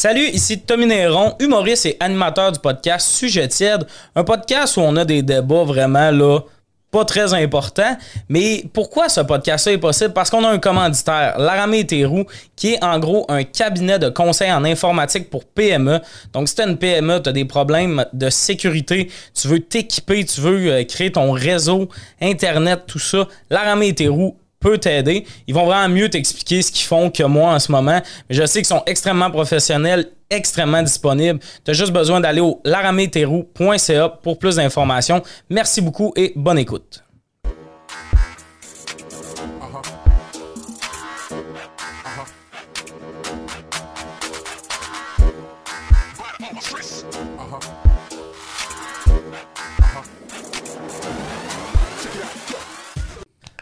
Salut, ici Tommy Néron, humoriste et animateur du podcast Sujet tiède, un podcast où on a des débats vraiment là pas très importants. Mais pourquoi ce podcast-là est possible? Parce qu'on a un commanditaire, Laramé Théroux, qui est en gros un cabinet de conseil en informatique pour PME. Donc, si tu une PME, tu as des problèmes de sécurité, tu veux t'équiper, tu veux euh, créer ton réseau, Internet, tout ça, Laramé Théroux peut t'aider. Ils vont vraiment mieux t'expliquer ce qu'ils font que moi en ce moment. Mais je sais qu'ils sont extrêmement professionnels, extrêmement disponibles. Tu as juste besoin d'aller au larameterou.ca pour plus d'informations. Merci beaucoup et bonne écoute.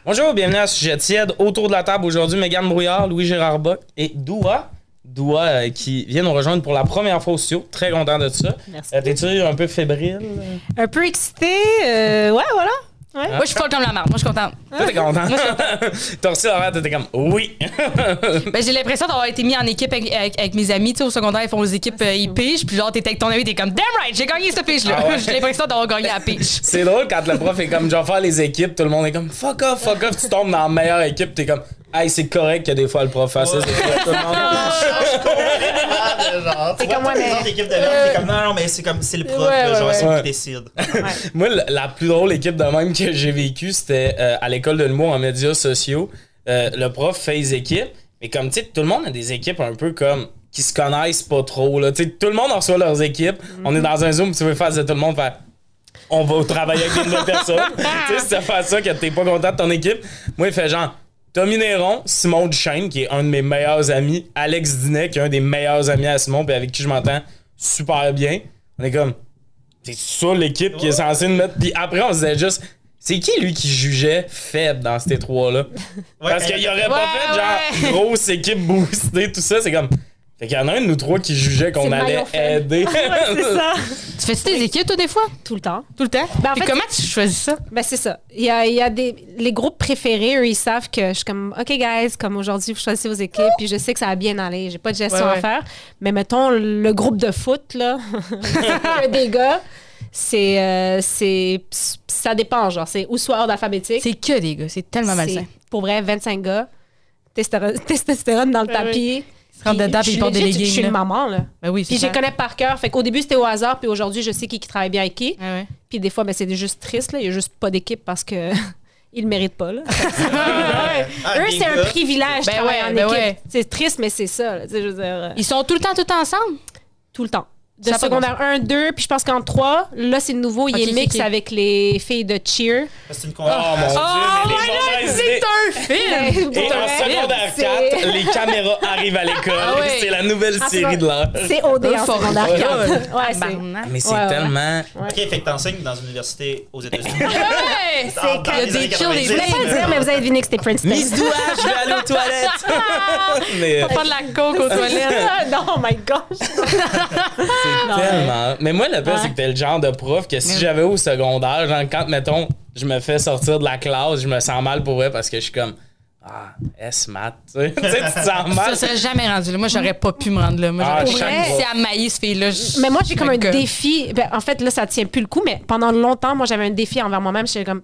Bonjour, bienvenue à Sujet tiède. Autour de la table aujourd'hui, Mégane Brouillard, Louis-Gérard Bock et Doua. Doua euh, qui vient nous rejoindre pour la première fois au studio. Très content de ça. Merci. Euh, T'es-tu un peu fébrile? Un peu excité. euh, ouais, voilà. Ouais. Moi, je suis folle comme la marde. Moi, je suis contente. Toi, t'es content? T'as reçu l'horaire, t'étais comme oui. Ben, j'ai l'impression d'avoir été mis en équipe avec, avec- avec mes amis. Tu sais, au secondaire, ils font les équipes, euh, ils pigent. Puis genre, t'es avec ton ami, t'es comme, damn right, j'ai gagné cette pige-là. Ah ouais. j'ai l'impression d'avoir gagné la pige. C'est drôle quand le prof est comme, je vais faire les équipes, tout le monde est comme, fuck off, fuck off, tu tombes dans la meilleure équipe, t'es comme, hey, c'est correct que des fois le prof fasse ça, c'est correct, tout le monde. C'est comme moi, mais- équipe de t'es comme non, non, mais c'est comme c'est le prof, Ouais, là, genre ouais, c'est ouais. qui décide. Moi, la- plus drôle équipe de même que j'ai vécue, c'était euh, à l'école de l'humour en médias sociaux. Euh, le prof fait les équipes, mais comme, tu sais, tout le monde a des équipes un peu comme qui se connaissent pas trop. Là. Tu sais, Tout le monde reçoit leurs équipes. On est dans un Zoom, tu veux faire de tout le monde faire on va travailler avec une nouvelle personne. tu sais, si tu fais ça que t'es pas content de ton équipe, moi, il fait genre Tommy Néron, Simon Duchesne, qui est un de mes meilleurs amis, Alex Dinet, qui est un des meilleurs amis à Simon, puis avec qui je m'entends super bien. On est comme, c'est ça l'équipe qui est censée nous mettre. Puis après, on se disait juste, c'est qui lui qui jugeait faible dans ces trois-là? Parce qu'il y aurait pas Ouais, fait genre grosse équipe boostée, tout ça. C'est comme. Fait qu'il y en a un de nous trois qui jugeait qu'on allait aider. C'est ça. Tu fais-tu tes équipes, toi, des fois? Tout le temps. Tout le temps? Ben, en Puis fait, comment tu choisis ça? Ben, c'est ça. Il y a, il y a des. Les groupes préférés, eux, ils savent que je suis comme, OK, guys, comme aujourd'hui, vous choisissez vos équipes, puis je sais que ça va bien aller. J'ai pas de gestion Ouais, à faire. Mais mettons, le groupe de foot, là, des gars, c'est. euh, c'est ça dépend, genre. C'est ou soit ordre alphabétique. C'est que des gars. C'est tellement malsain. Pour vrai, 25 gars. Testostérone, dans le tapis. Rentrent dedans, puis ils portent des legit, Je suis une maman, là. Ben oui, Puis je les connais par cœur. Fait qu'au début, c'était au hasard, puis aujourd'hui, je sais qui, qui travaille bien avec qui. Ouais. Puis des fois, ben, c'est juste triste, là. Il y a juste pas d'équipe parce que ils le méritent pas, là. Ah, Eux, c'est un privilège de Ben travailler ouais, en ben équipe. ouais. C'est triste, mais c'est ça, là. Tu sais, je veux dire, euh, Ils sont tout le temps, tout le temps ensemble? tout le temps. De Ça secondaire 1, 2, puis je pense qu'en 3, là, c'est nouveau. Il Ok, est mix ok. avec les filles de cheer. C'est une Oh mon conversation. dieu, mais les mauvaises idées. un film! Et en secondaire 4, les caméras arrivent à l'école. Ah ouais. C'est la nouvelle Ah, série de l'heure. C'est OD en Faut- secondaire Ouais. 4. Ouais, c'est... Mais c'est Ouais, ouais. tellement. Ok, fait que t'enseignes dans une université aux États-Unis. Ouais! Dans- dans Il y a des chill, des 90, Je voulais pas le dire, mais vous avez deviné que c'était Princeton. Miss Doua, je vais aller aux toilettes. mais Pas de la coke aux toilettes. Ah, non, oh my gosh. C'est tellement. Mais moi, le pire, Ouais. c'est que t'es le genre de prof que si j'avais au secondaire, genre, quand, mettons, je me fais sortir de la classe, je me sens mal pour vrai parce que je suis comme. Ah, S-Mat. Tu sais, Tu sais, tu te sens mal. Ça serait jamais rendu là. Moi, j'aurais pas pu me rendre là. Moi, Ah, j'aurais à mailler ce fille-là. je- Mais moi, j'ai comme un que- défi. Ben, en fait, là, ça tient plus le coup, mais pendant longtemps, moi, j'avais un défi envers moi-même. J'étais comme,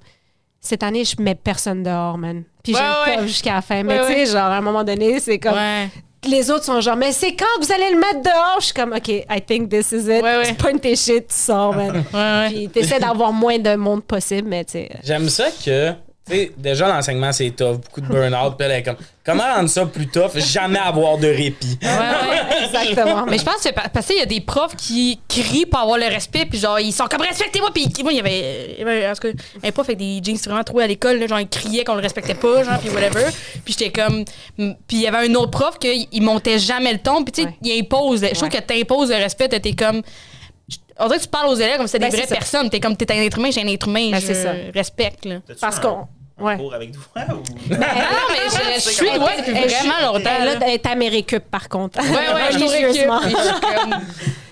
cette année, je mets personne dehors, man. Puis Ouais, je jusqu'à la fin. Mais Ouais, tu sais, ouais. genre, à un moment donné, c'est comme. Les autres sont genre, mais c'est quand que vous allez le mettre dehors? Je suis comme, OK, I think this is it. Ouais, ouais. Tu pognes tes shit, tu sors, man. Ouais, ouais. Puis t'essaies d'avoir moins de monde possible, mais tu sais. J'aime ça que, sais, déjà l'enseignement c'est tough, beaucoup de burn-out, puis elle est comme, comment rendre ça plus tough, jamais avoir de répit. Ouais, ouais. Exactement. Mais je pense que parce qu'il y a des profs qui crient pour avoir le respect, puis genre, ils sont comme respectez-moi. Puis moi, il y avait, il y avait en tout cas, un prof avec des jeans vraiment troués à l'école, genre, il criait qu'on le respectait pas, genre, puis whatever. Puis j'étais comme. Puis il y avait un autre prof qui il montait jamais le ton, puis tu sais, Ouais. il impose. Je trouve Ouais. que t'imposes le respect, t'es comme. On dirait que tu parles aux élèves comme si c'était Ben, des vraies ça. personnes. T'es comme, t'es un être humain, j'ai un être humain. Ben, je c'est ça. respecte, là. Parce qu'on. un Ouais. cours avec toi ou. Ah non, mais je, je suis Elle- Elle- vraiment longtemps. Elle, là. elle est récup, par contre. Ouais, ouais, Religieusement.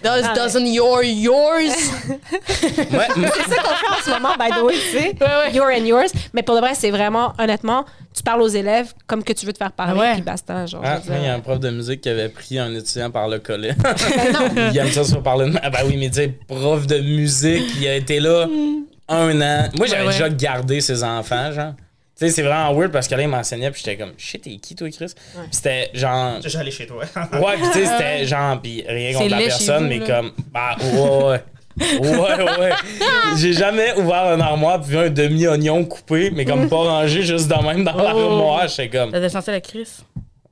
Does, Ah, doesn't your yours? Ouais, C'est ça qu'on fait en ce moment, by the way, tu sais. Ouais, ouais. Your and yours. Mais pour de vrai, c'est vraiment, honnêtement, tu parles aux élèves comme que tu veux te faire parler, Ouais. puis basta. Genre, Ah, il y a un prof de musique qui avait pris un étudiant par le collet. Ben non. il aime ça se parler de. Ah, ben oui, mais tu sais, prof de musique, il a été là un an. Moi, j'avais Ouais, ouais. déjà gardé ses enfants, genre. Tu sais, c'est vraiment weird parce que là, il m'enseignait, puis j'étais comme, shit, t'es qui, toi, Chris? Puis c'était genre. J'allais chez toi. Ouais, puis tu sais, c'était genre, puis rien contre la personne, vous, mais là. comme, bah, ouais, ouais. Ouais, ouais. J'ai jamais ouvert un armoire puis vu un demi-oignon coupé, mais comme pas rangé juste de même dans l'armoire. J'étais comme, T'as senti la crise?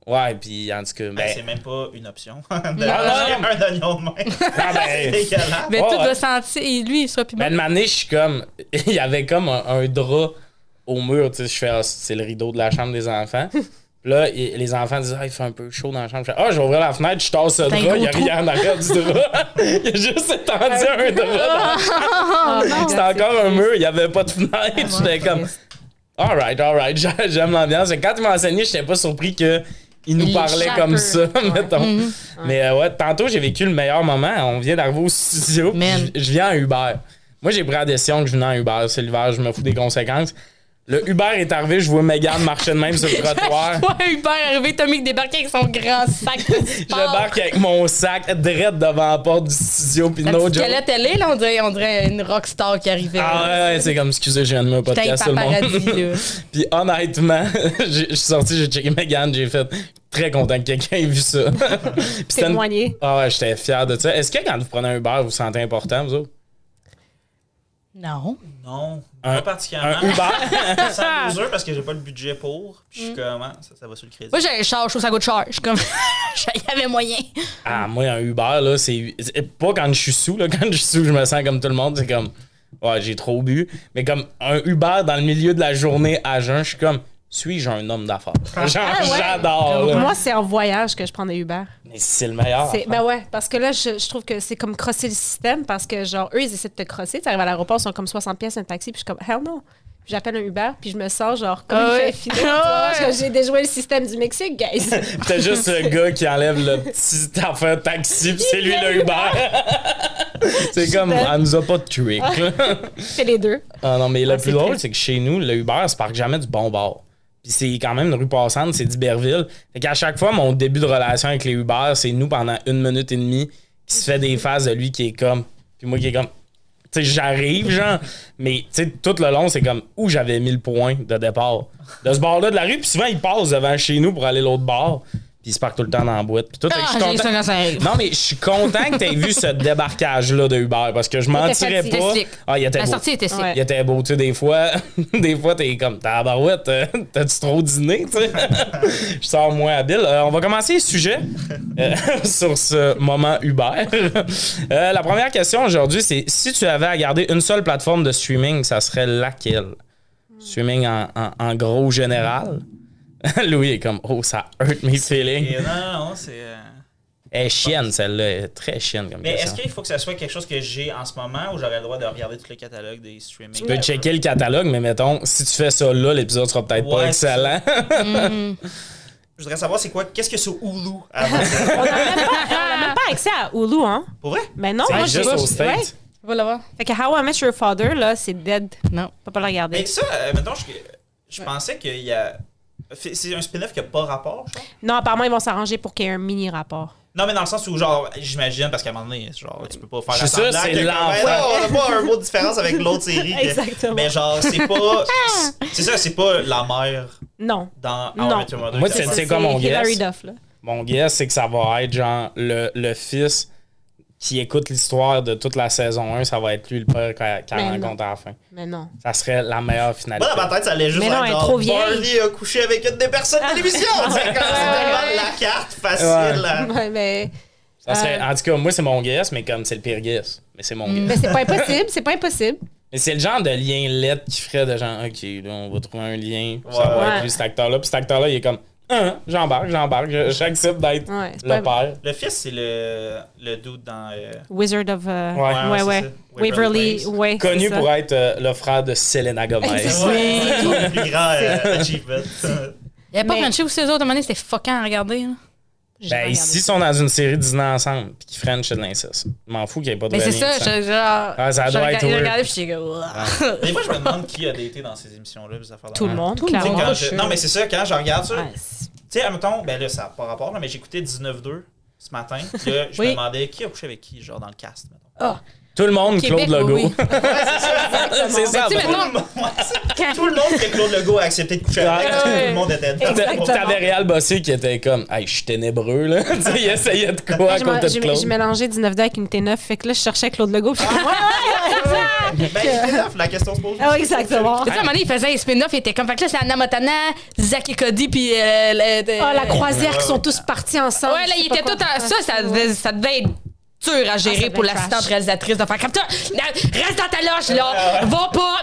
ouais, puis en tout cas, Ben, ben. c'est même pas une option. de Ah, manger non. un oignon de même. Ah, ben, C'est dégueulasse. Mais tout ouais. doit sentir. et Lui, il sera plus Ben, une année, je suis comme. Il y avait comme un, un drap au mur, tu sais. Je fais, ah, c'est le rideau de la chambre des enfants. Puis là, il- les enfants disent, ah, il fait un peu chaud dans la chambre. Je fais, ah, je vais ouvrir la fenêtre, je tasse le drap, il y a rien en arrière du drap. il a juste étendu un drap. Oh, non, C'était encore un mur, il n'y avait pas de fenêtre. J'étais comme, alright, alright, j'a- j'aime l'ambiance. Quand il m'a enseigné, j'étais pas surpris que. Il nous parlait comme ça, mettons. Mais euh, ouais, tantôt, j'ai vécu le meilleur moment. On vient d'arriver au studio. Je, je viens en Uber. Moi, j'ai pris la décision que je venais en Uber. C'est l'hiver, je me fous des conséquences. Le Uber est arrivé, je vois Megan marcher de même sur le trottoir. Ouais, Hubert est arrivé, Tommy débarqué avec son grand sac Je débarque avec mon sac direct devant la porte du studio, puis La no joke. elle est, là, on dirait, on dirait une rockstar qui arrivait. Ah ouais, ouais, c'est comme, excusez, je viens de me Putain, podcast tout le monde. Puis honnêtement, j'ai- je suis sorti, j'ai checké Megan, j'ai fait très content que quelqu'un ait vu ça. Une- Témoigner. Ah ouais, j'étais fier de ça. Est-ce que quand vous prenez un Uber, vous vous sentez important, vous autres? Non. Non, Un- pas particulièrement. Un Uber? Je me sens loser parce que j'ai pas le budget pour. Puis je suis comme, ah, ça, ça va sur le crédit. Moi, j'ai un char, je trouve ça coûte cher. Je suis comme. Il y avait moyen. Ah, moi, un Uber, là, c'est. c'est Pas quand je suis sous, là. Quand je suis sous, je me sens comme tout le monde. C'est comme. Ouais, j'ai trop bu. Mais comme un Uber dans le milieu de la journée à jeun, je suis comme. Suis-je un homme d'affaires? Genre, Ah ouais. j'adore. Moi, c'est en voyage que je prends des Uber. Mais c'est le meilleur. C'est- Ben ouais, parce que là, je, je trouve que c'est comme crosser le système parce que, genre, eux, ils essaient de te crosser. Tu arrives à l'aéroport, ils sont comme 60 pièces un taxi, puis je suis comme, hell no. Puis j'appelle un Uber, puis je me sens, genre, comme Ah une ouais. tu Ah ouais. j'ai déjoué le système du Mexique, guys. T'as juste le gars qui enlève le petit affaire taxi, pis c'est lui le Uber. c'est comme, elle nous a pas de trick. là. Fais les deux. Ah non, mais le Ah, plus c'est drôle, c'est que chez nous, le Uber se parque jamais du bon bord. Puis c'est quand même une rue passante, c'est d'Iberville. Fait qu'à chaque fois, mon début de relation avec les Uber, c'est nous pendant une minute et demie qui se fait des phases de lui qui est comme. Puis moi qui est comme. Tu sais, j'arrive, genre. Mais, tu sais, tout le long, c'est comme où j'avais mis le point de départ. De ce bord-là de la rue, puis souvent, il passe devant chez nous pour aller l'autre bord. Puis il se parque tout le temps dans la boîte. Puis tout, fait que je Ah, suis content- non, mais je suis content que tu aies vu ce débarquage-là de Uber parce que je mentirais fatigué. pas. Sick. Ah, il était La beau. sortie était sick. Ouais. Il était beau, tu sais, des fois, des fois, t'es comme, tabarouette, euh, t'as-tu trop dîné, tu sais? Je sors moins habile. Euh, on va commencer le sujet euh, sur ce moment Uber. Euh, la première question aujourd'hui, c'est si tu avais à garder une seule plateforme de streaming, ça serait laquelle? Streaming en, en- en gros général? Louis est comme, oh, ça hurt me feeling. Et non, non, c'est. euh, Elle est chienne, celle-là. Elle est très chienne comme Mais est-ce qu'il faut que ça soit quelque chose que j'ai en ce moment ou j'aurais le droit de regarder tout le catalogue des streaming? Tu peux checker le catalogue, mais mettons, si tu fais ça là, l'épisode sera peut-être pas excellent. Je voudrais savoir c'est quoi, qu'est-ce que c'est Hulu avant? De- On n'a même, pas- on a même pas accès à Hulu, hein? Pour vrai? Mais non, C'est moi, juste au. States. Va l'avoir. Fait que How I Met Your Father, là, c'est dead. Non. On peut pas le regarder. Mais ça, euh, mettons, je, je pensais qu'il y a. C'est un spin-off qui a pas rapport, genre? Non, apparemment, ils vont s'arranger pour qu'il y ait un mini rapport. Non, mais dans le sens où, genre, j'imagine, parce qu'à un moment donné, genre, tu peux pas faire Je suis sûr, semblant c'est que l'enfant. Ben non, on a pas un mot de différence avec l'autre série. Exactement. Mais genre, c'est pas. C'est ça, c'est pas la mère Non. dans How I Non. Met Your Mother Moi, c'est- ça. quoi mon guess? Duff, là. Mon guess, c'est que ça va être genre le, le fils qui écoute l'histoire de toute la saison 1, ça va être lui le père Mais rencontre à la fin. Mais non. Ça serait la meilleure finalité. Moi, dans ma tête, ça allait juste Mais non, être elle est genre, trop vieille. Barney a couché avec une des personnes de l'émission. C'est comme c'est tellement la carte facile. là. Ouais, mais Ça serait- Euh. En tout cas, moi, c'est mon guess, mais comme c'est le pire guess. Mais c'est mon guess. mais c'est pas impossible. C'est pas impossible. Mais c'est le genre de lien lettre qui ferait de genre, OK, là, on va trouver un lien. ça Ouais. va Ouais. être lui, cet acteur-là. Puis cet acteur-là, il est comme, ah, j'embarque, j'embarque, je- j'accepte d'être Ouais, le pas- père. Le fils, c'est le, le dude dans. euh, Wizard of. euh, Ouais. ouais, Ouais, ouais. c'est ça. Waverly. Ouais. Connu pour être euh, le frère de Selena Gomez. Ouais, c'est le plus grand euh, achievement. Il y avait pas Frenchie aussi, eux autres, à un moment donné, c'était fuckant à regarder. là. Ben, regardé. ici, ils sont dans une série Disney ensemble, puis qu'ils French de l'inceste. Je m'en fous qu'il n'y ait pas de Mais c'est ça, je, genre. Ah, ça je doit regarde- être je regardais, puis comme. Ouah. Mais moi, je me demande qui a daté dans ces émissions-là, Tout le monde, clairement. je-. Non, mais c'est ça, quand je regarde ça, tu sais, admettons, ben là, ça n'a pas rapport, là, mais j'écoutais 19-2 ce matin. Puis là, je Oui. me demandais qui a couché avec qui, genre dans le cast, mettons. Tout le monde, Québec, Claude Legault. oui, c'est ça. Mais sais, bon. mettons, Tout le monde que Claude Legault a accepté de coucher avec, Ouais. parce que tout le monde était dedans. T'avais Réal Bossé qui était comme, hey, je suis ténébreux, là. tu sais, il essayait de quoi à côté de J'ai Claude. j'ai mélangé 19 avec une T9, fait que là, je cherchais Claude Legault. puis je suis comme, Ben, il était là, la question se pose. Ah oui, exactement. Tu sais, à un moment donné, il faisait un spin-off, il était comme. Fait que là, c'est Anna Montana, Zach et Cody, puis. euh, le- Ah, la croisière Ouais, qui sont ouais. tous partis ensemble. Ouais, là, il était tout en. Ça, ça devait être dur à gérer devait pour l'assistante réalisatrice de faire comme ça. Là, Reste dans ta loge, là. Va pas.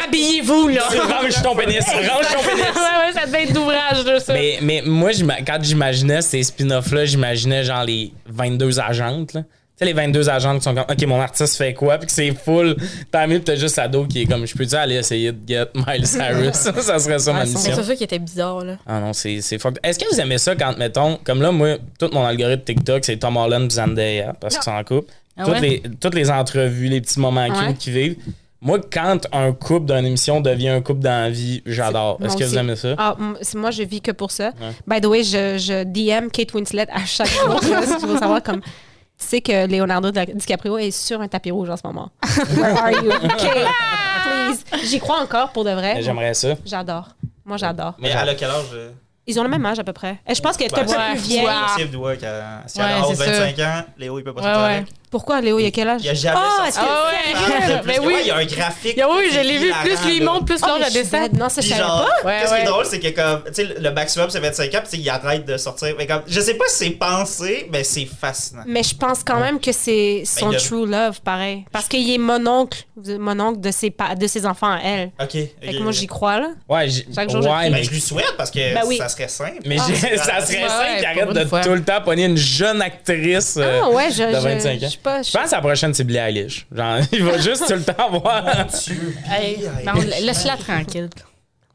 Rhabillez-vous, là. Range ton pénis, range ton pénis. ouais, ouais, ça devait être d'ouvrage, là, ça. Mais, mais moi, quand j'imaginais ces spin-offs-là, j'imaginais genre les 22 agentes. Là. Tu sais, les 22 agentes qui sont comme, OK, mon artiste fait quoi? Puis que c'est full. Mieux, pis t'as juste ado qui est comme, je peux-tu aller essayer de get Miley Cyrus? ça serait ça ma Ouais, son- mission. c'est ça qui était bizarre, là. Ah non, c'est fuck. Est-ce que vous aimez ça quand, mettons, comme là, moi, tout mon algorithme TikTok, c'est Tom Holland Zendaya, parce qu'ils sont en couple. Ah toutes, ouais? les, toutes les entrevues, les petits moments Ouais. cute qu'ils vivent. Moi, quand un couple d'une émission devient un couple dans la vie, j'adore. Est-ce que vous aimez ça? Ah, moi, je vis que pour ça. By the way, je, je DM Kate Winslet à chaque jour. là, si tu veux savoir, comme, tu sais que Leonardo Di- DiCaprio est sur un tapis rouge en ce moment. Where are you? Kate, please. J'y crois encore, pour de vrai. J'aimerais ça. J'adore. Moi, j'adore. Mais a quel âge? euh? Ils ont le même âge, à peu près. Et je pense qu'elle est un peu plus vieille. C'est ouais, si elle a c'est 25 ans, Léo, il peut pas Ouais, sortir ouais. avec. Pourquoi, Léo, il a quel âge? Il a jamais Ah, sorti. est-ce que- Ah ouais. Mais plus- oui. il y a un graphique. Ah oui, je l'ai vu. Plus lui monte, plus Ah, l'heure mais de je suis descend. bête. Non, ça, je savais pas. Qu'est-ce qui est drôle, c'est que comme, tu sais, le maximum c'est 25 ans, puis il arrête de sortir. Mais comme, je sais pas si c'est pensé, mais c'est fascinant. Mais je pense quand même que c'est son il a- true love, pareil. Parce qu'il est mononcle, mononcle de ses, pa- de ses enfants à elle. Ok. Fait que moi, j'y crois, là. Ouais, Chaque jour, je ouais, prie. mais, Ben, je lui souhaite parce que Ben oui. ça serait simple. mais Ah, ça serait simple qu'il arrête de tout le temps pogner une jeune actrice euh, Ah de je, 25 je ans. Pas. Je pense que la prochaine, c'est Billie Eilish. Genre, il va juste tout le temps voir. Hey, mais on- Laisse-la tranquille.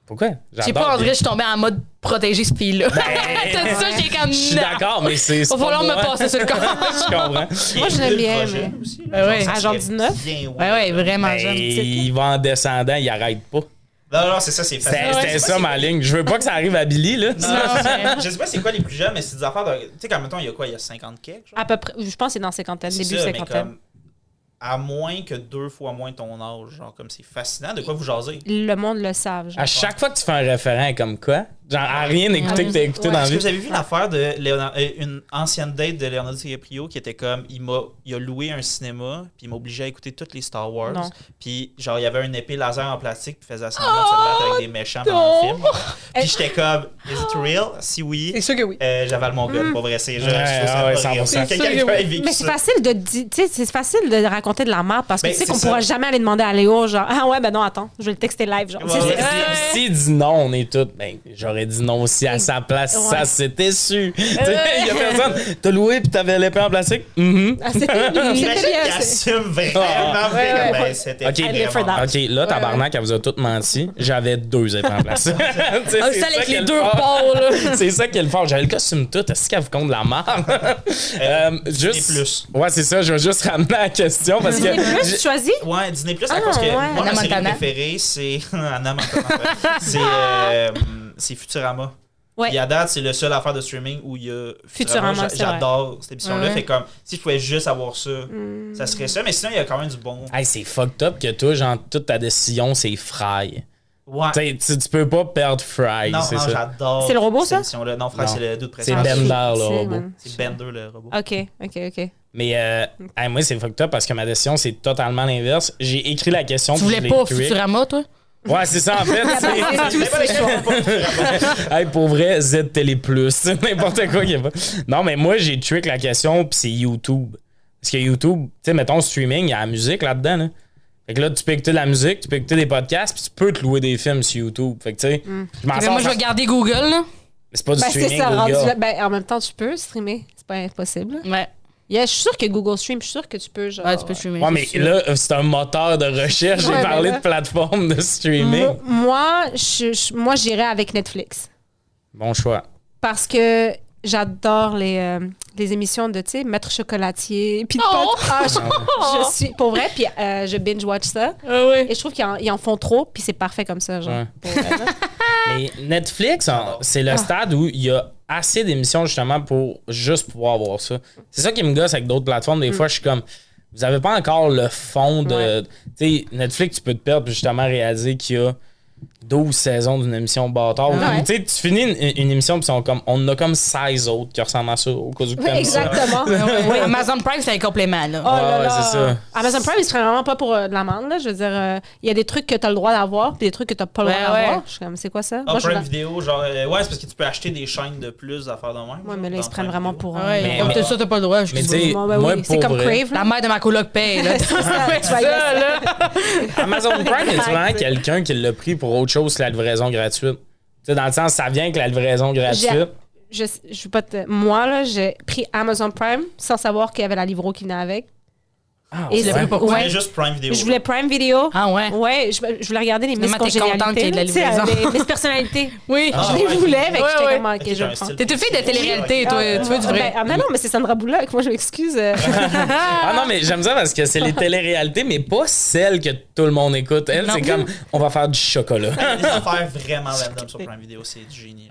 Pourquoi? Je sais pas, dirait que je suis tombée en mode protéger ce fille-là. Ben, T'as dit ça, j'ai comme. Je suis non. d'accord, mais c'est. c'est Va falloir me passer sur le corps. je comprends. Moi, je l'aime bien, mais- aussi, Ben ouais. ça À genre serait 19? bien, Ouais, ouais, vraiment Ben, jeune. il va en descendant, il arrête pas. Non, non, c'est ça, c'est fascinant. c'était ça ma ligne. Je veux pas que ça arrive à Billy, là. Non, je- sais pas c'est quoi les plus jeunes, mais c'est des affaires de. Tu sais, comme mettons, il y a quoi Il y a 50 quelque genre? À peu près. Je pense que c'est dans cinquantaine, C'est début ça, mais cinquantaine. comme. À moins que deux fois moins ton âge. Genre, comme c'est fascinant. De quoi vous jasez? Le monde le savent. genre. À chaque fois que tu fais un référent comme quoi, genre à rien écouter que t'as écouté Ouais. dans la Est-ce que vie. vous avez vu l'affaire de Léonard- euh, une ancienne date de Leonardo DiCaprio qui était comme il m'a il a loué un cinéma puis il m'a obligé à écouter toutes les Star Wars Non. puis genre il y avait une épée laser en plastique puis il faisait semblant de se battre avec des méchants pendant le film puis j'étais comme is it real? Si oui C'est sûr que oui. euh, j'avale mon gars pour vrai c'est je, je Ouais, trouve ça ouais, pas réel. 100%. Que quelqu'un ait vécu Mais c'est facile de c'est facile de raconter de la merde parce que Ben, tu sais qu'on pourra jamais aller demander à Léo genre ah ouais ben non attends je vais le texter live genre Si- dit non, on est tous. Ben, j'aurais dit non aussi à sa place. Ouais. Ça s'était su. Tu sais, Il y a personne. T'as loué puis t'avais l'épée en plastique? Mhm. Ah, c'était J'imagine bien c'est- assume vraiment Ah. Ouais, ouais, ben, ouais. c'était Ok, là, tabarnak, elle vous a toutes menti. J'avais deux épées en plastique. Ah, c'est ça avec les qui est le deux. C'est ça qui est le fort. J'avais le costume tout. Est-ce qu'elle vous compte de la merde? Euh, juste... plus. Ouais, c'est ça. Je vais juste ramener la question parce que... Disney Plus, tu choisis? Ouais, Disney Plus, à Ah, que ouais. moi, ma série préférée, c'est. Anna Montana. c'est. C'est Futurama. Ouais. Puis à date, c'est le seul affaire de streaming où il y a Futurama, J'adore cette émission-là. Ouais. Fait comme, si je pouvais juste avoir ça, Hmm. ça serait ça. Mais sinon, il y a quand même du bon. Hey, c'est fucked up que toi, genre, toute ta décision, c'est Fry. Ouais. Tu sais, tu, tu peux pas perdre Fry, non, c'est non, ça. j'adore. C'est le robot, cette ça? Non, Non. c'est le doute C'est. Bender, le robot. C'est Bender, le robot. ok ok ok Mais euh, hey, moi, c'est fucked up parce que ma décision, c'est totalement l'inverse. J'ai écrit la question. Tu voulais pas. Futurama, toi? Ouais, c'est ça, en fait. c'est- hey, pour vrai, Z Télé Plus, n'importe quoi qu'il y a pas. Non, mais moi, j'ai trick la question, puis c'est YouTube. Parce que YouTube, tu sais, mettons streaming, il y a la musique là-dedans. Là. Fait que là, tu peux écouter de la musique, tu peux écouter des podcasts, puis tu peux te louer des films sur YouTube. Fait que, tu sais, je m'en Mais sors. moi, je vais garder Google, là. C'est pas du ben streaming, ça Google. ben, en même temps tu peux streamer c'est pas impossible Ouais. Yeah, je suis sûre que Google Stream je suis sûre que tu peux genre Ouais, tu peux streamer. Ouais, mais c'est sûr. là, c'est un moteur de recherche. J'ai Ouais, parlé là- de plateforme de streaming. Moi, moi, je, je- moi, j'irais avec Netflix. Bon choix. Parce que j'adore les, euh, les émissions de, tu sais, Maître Chocolatier. Puis de Oh! Ah, je, je suis, pour vrai, puis euh, je binge-watch ça. Ah. Et je trouve qu'ils en, font trop, puis c'est parfait comme ça, genre. Ouais. Pour vrai, là. Mais Netflix, c'est le stade où il y a assez d'émissions justement pour juste pouvoir voir ça. C'est ça qui me gosse avec d'autres plateformes. Des fois, je suis comme, vous avez pas encore le fond de. Tu sais, Netflix, tu peux te perdre puis justement réaliser qu'il y a 12 saisons d'une émission bâtard. Ouais. Tu sais, tu finis une, une émission puis ils sont comme, on en a comme 16 autres qui ressemblent à ça au cas où tu Oui, exactement. Amazon Prime, c'est un complément, là. Oh là Ouais, ouais, là. c'est ça. Amazon Prime, il se prend vraiment pas pour euh, de l'amende. là. Je veux dire, euh, il y a des trucs que tu as le droit d'avoir, puis des trucs que tu pas le droit Ouais, ouais. d'avoir. Je suis comme, c'est quoi ça? Ah, Moi, je Prime la- Vidéo, genre, euh, ouais, c'est parce que tu peux acheter des chaînes de plus d'affaires de même. Ouais, mais là, ils se prennent vraiment Vidéo. pour. euh, Ouais, Mais- ça, t'as pas le droit. Mais oui, c'est comme Crave. La mère de ma coloc paye. Amazon Prime, y a vraiment quelqu'un qui l'a pris pour autre chose que la livraison gratuite? Tu sais, dans le sens, ça vient avec la livraison gratuite. je, je veux pas te- Moi, là, j'ai pris Amazon Prime sans savoir qu'il y avait la livro qui venait avec. Ah, Et pourquoi? ouais. Mais juste Prime Vidéo. Je voulais Prime Video. Ah ouais? Ouais, je, je voulais regarder les Miss Congénialité, là. Tu sais, livraison. Les Miss Personnalités. Oui. Ah, je les ouais. voulais, Ouais, j'étais ouais. comme, ok, je prends. T'es une fille de télé-réalité, toi. Ah, Tu veux du vrai. ben, ah, mais non, mais c'est Sandra Bullock. Moi, je m'excuse. Ah non, mais j'aime ça parce que c'est les téléréalités, mais pas celles que tout le monde écoute. Elle, c'est comme, on va faire du chocolat. Il y a des affaires vraiment random sur Prime Vidéo, c'est du génie.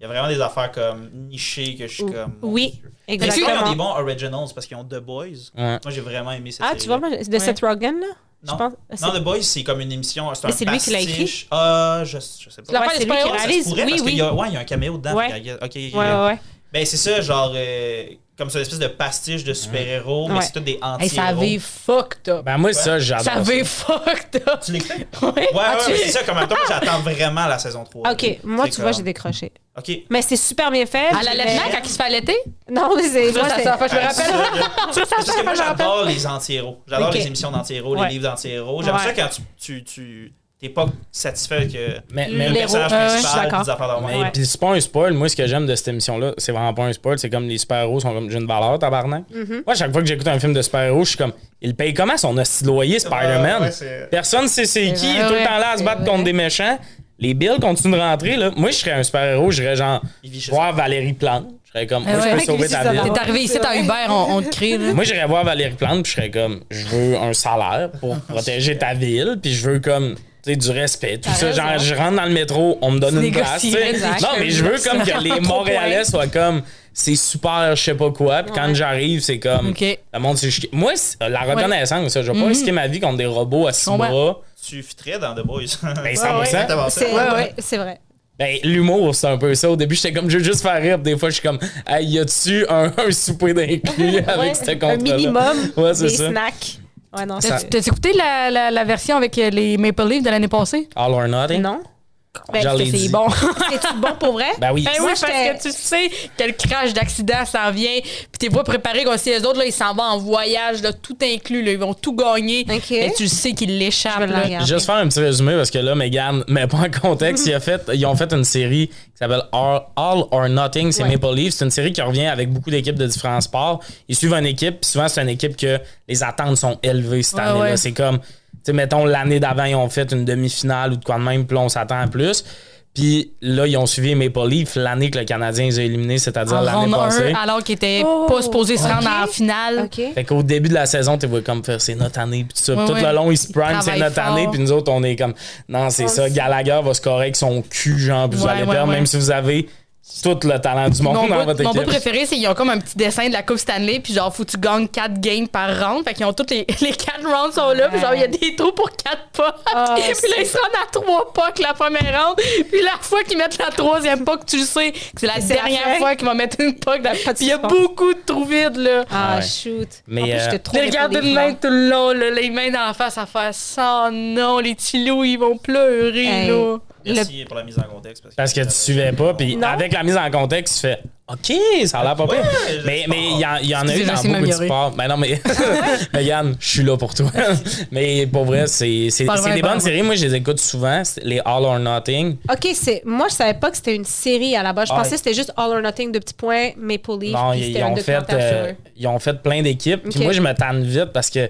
Il y a vraiment des affaires comme nichées que je suis comme. Oui, Mais c'est ils ont des exactement. bons originals parce qu'ils ont The Boys. Ouais. Moi, j'ai vraiment aimé cette Ah, série. tu vois, de Seth Rogen, là? Non. pense. Non, The Boys, c'est comme une émission. C'est Mais un c'est lui qui l'a pastiche. Ah, je, je sais pas. La Ouais, fin c'est des lui qui réalise. Oui, parce oui. y a, ouais, il y a un caméo dedans. Ouais. ok, Ouais, ouais, ouais. Ben, c'est ça, genre, euh, comme ça, une espèce de pastiche de super-héros, mais Ouais. c'est tout des Hey, anti-héros. ça avait fucked up. Ben, moi, ça, j'adore. Ça avait fucked up. Tu l'écoutais? Ouais. Ouais, ouais, Ah, tu- mais c'est ça, comme même temps, j'attends vraiment la saison 3. Ok, moi, tu vois, j'ai décroché. Ok. Mais c'est super bien fait. À l'allaitement, quand il se fait allaiter? Non, mais c'est. Ça, moi, ça, c'est- ça, fait, je me rappelle. ça, Parce que moi, j'adore les anti-héros. J'adore les émissions d'anti-héros, les livres d'anti-héros. J'aime ça quand tu t'es pas satisfait que Mais, le mais, Les personnage ouais, je suis principal d'accord. des affaires de mais-. Ouais. puis c'est pas un spoil. Moi, ce que j'aime de cette émission-là, c'est vraiment pas un spoil. C'est comme les super-héros sont comme, j'ai une valeur, tabarnak. Mm-hmm. Moi, chaque fois que j'écoute un film de super-héros, je suis comme, il paye comment son hostie loyer, Spider-Man? ouais, c'est- Personne sait c'est qui, il est tout le temps là à se battre contre des méchants. Les bills continuent de rentrer, là. Moi, je serais un super-héros, je serais genre, voir Valérie Plante. Je serais comme, moi, ouais. je peux sauver ta là. T'es arrivé ici, t'as Uber, on, on te crée, là. Moi, j'irais voir Valérie Plante, puis je serais comme, je veux un salaire pour protéger ta ville, puis je veux comme, sais, du respect. Tout ça, genre, je rentre dans le métro, on me donne une place. Non, mais je veux comme que les Montréalais soient comme, c'est super, je sais pas quoi, puis quand Ouais. j'arrive, c'est comme, OK. le monde, c'est Moi, c'est- la reconnaissance, ça, je vais pas risquer ma vie contre des robots à six bras. Tu fitterais dans The Boys. Ben, 100%. Exactement ça. C'est Ouais, ouais, ouais. c'est vrai. Ben, l'humour, c'est un peu ça. Au début, j'étais comme, je veux juste faire rire. Des fois, je suis comme, hey, y a-tu un, un souper d'inclus avec Ouais, ce un contrat minimum Ouais, c'est des ça. snacks. Ouais, non, T'as- c'est... T'as écouté la, la, la version avec euh, les Maple Leafs de l'année passée? All or nothing? Non. Ben, c'est bon. C'est-tu bon pour vrai? Ben oui. Ben oui, Moi, parce que tu sais que le crash d'accident s'en vient, puis t'es pas préparé comme si les autres, là, ils s'en vont en voyage, là, tout inclus, là, ils vont tout gagner. Mais tu sais qu'ils l'échappent. Juste faire un petit résumé parce que là, Megan met pas en contexte. A fait, ils ont fait une série qui s'appelle All, All or Nothing. C'est Ouais. Maple Leafs. C'est une série qui revient avec beaucoup d'équipes de différents sports. Ils suivent une équipe. Puis souvent, c'est une équipe que les attentes sont élevées cette Ouais, année-là. ouais. C'est comme, sais, mettons, l'année d'avant, ils ont fait une demi-finale ou de quoi de même. Puis on s'attend à plus. Puis là, ils ont suivi Maple Leafs l'année que le Canadien les a éliminés, c'est-à-dire l'année passée. 1, alors qu'ils étaient Oh, pas supposés se rendre en finale. OK. Fait qu'au début de la saison, tu vois comme faire c'est notre année puis tout ça. Tout le long, ils se Ils prime, c'est notre fort. année. Puis nous autres, on est comme non, c'est On ça. Gallagher va scorer avec son cul, genre, puis vous allez ouais, perdre, ouais. même si vous avez tout le talent du monde Mon dans bout, votre mon bout équipe. préféré, c'est qu'ils ont comme un petit dessin de la Coupe Stanley, puis genre, faut que tu gagnes 4 games par round. Fait qu'ils ont tous les, les 4 rounds sont là, puis genre, il y a des trous pour 4 pas. Ah, puis là, ils se rendent à 3 pas que la première round. Puis la fois qu'ils mettent la troisième pas, que tu le sais, que c'est la dernière fois qu'ils vont mettre une de Puis il y a beaucoup de trous vides, là. Ah, Ouais. shoot. Mais, en plus, euh, j'étais trop Ils regardent dépassée, une main tout le long, là, les mains d'en face à faire ça. non, les petits loups, ils vont pleurer, Hey. là. Merci pour la mise en contexte. Parce que tu suivais pas, puis avec la mise en contexte, tu fais OK, ça a l'air pas pire. Ouais, mais mais il y, y en a eu dans beaucoup de sports. Ben non, mais Megan, je suis là pour toi. mais pour vrai, c'est des bonnes vrai. séries. Moi, je les écoute souvent. Les All or Nothing. OK, c'est... moi, je savais pas que c'était une série à la base. Je Ah, pensais que c'était juste All or Nothing, de petits points, Maple Leaf, Non, ils, ont fait, euh, ils ont fait plein d'équipes. Puis moi, je me tanne vite parce que,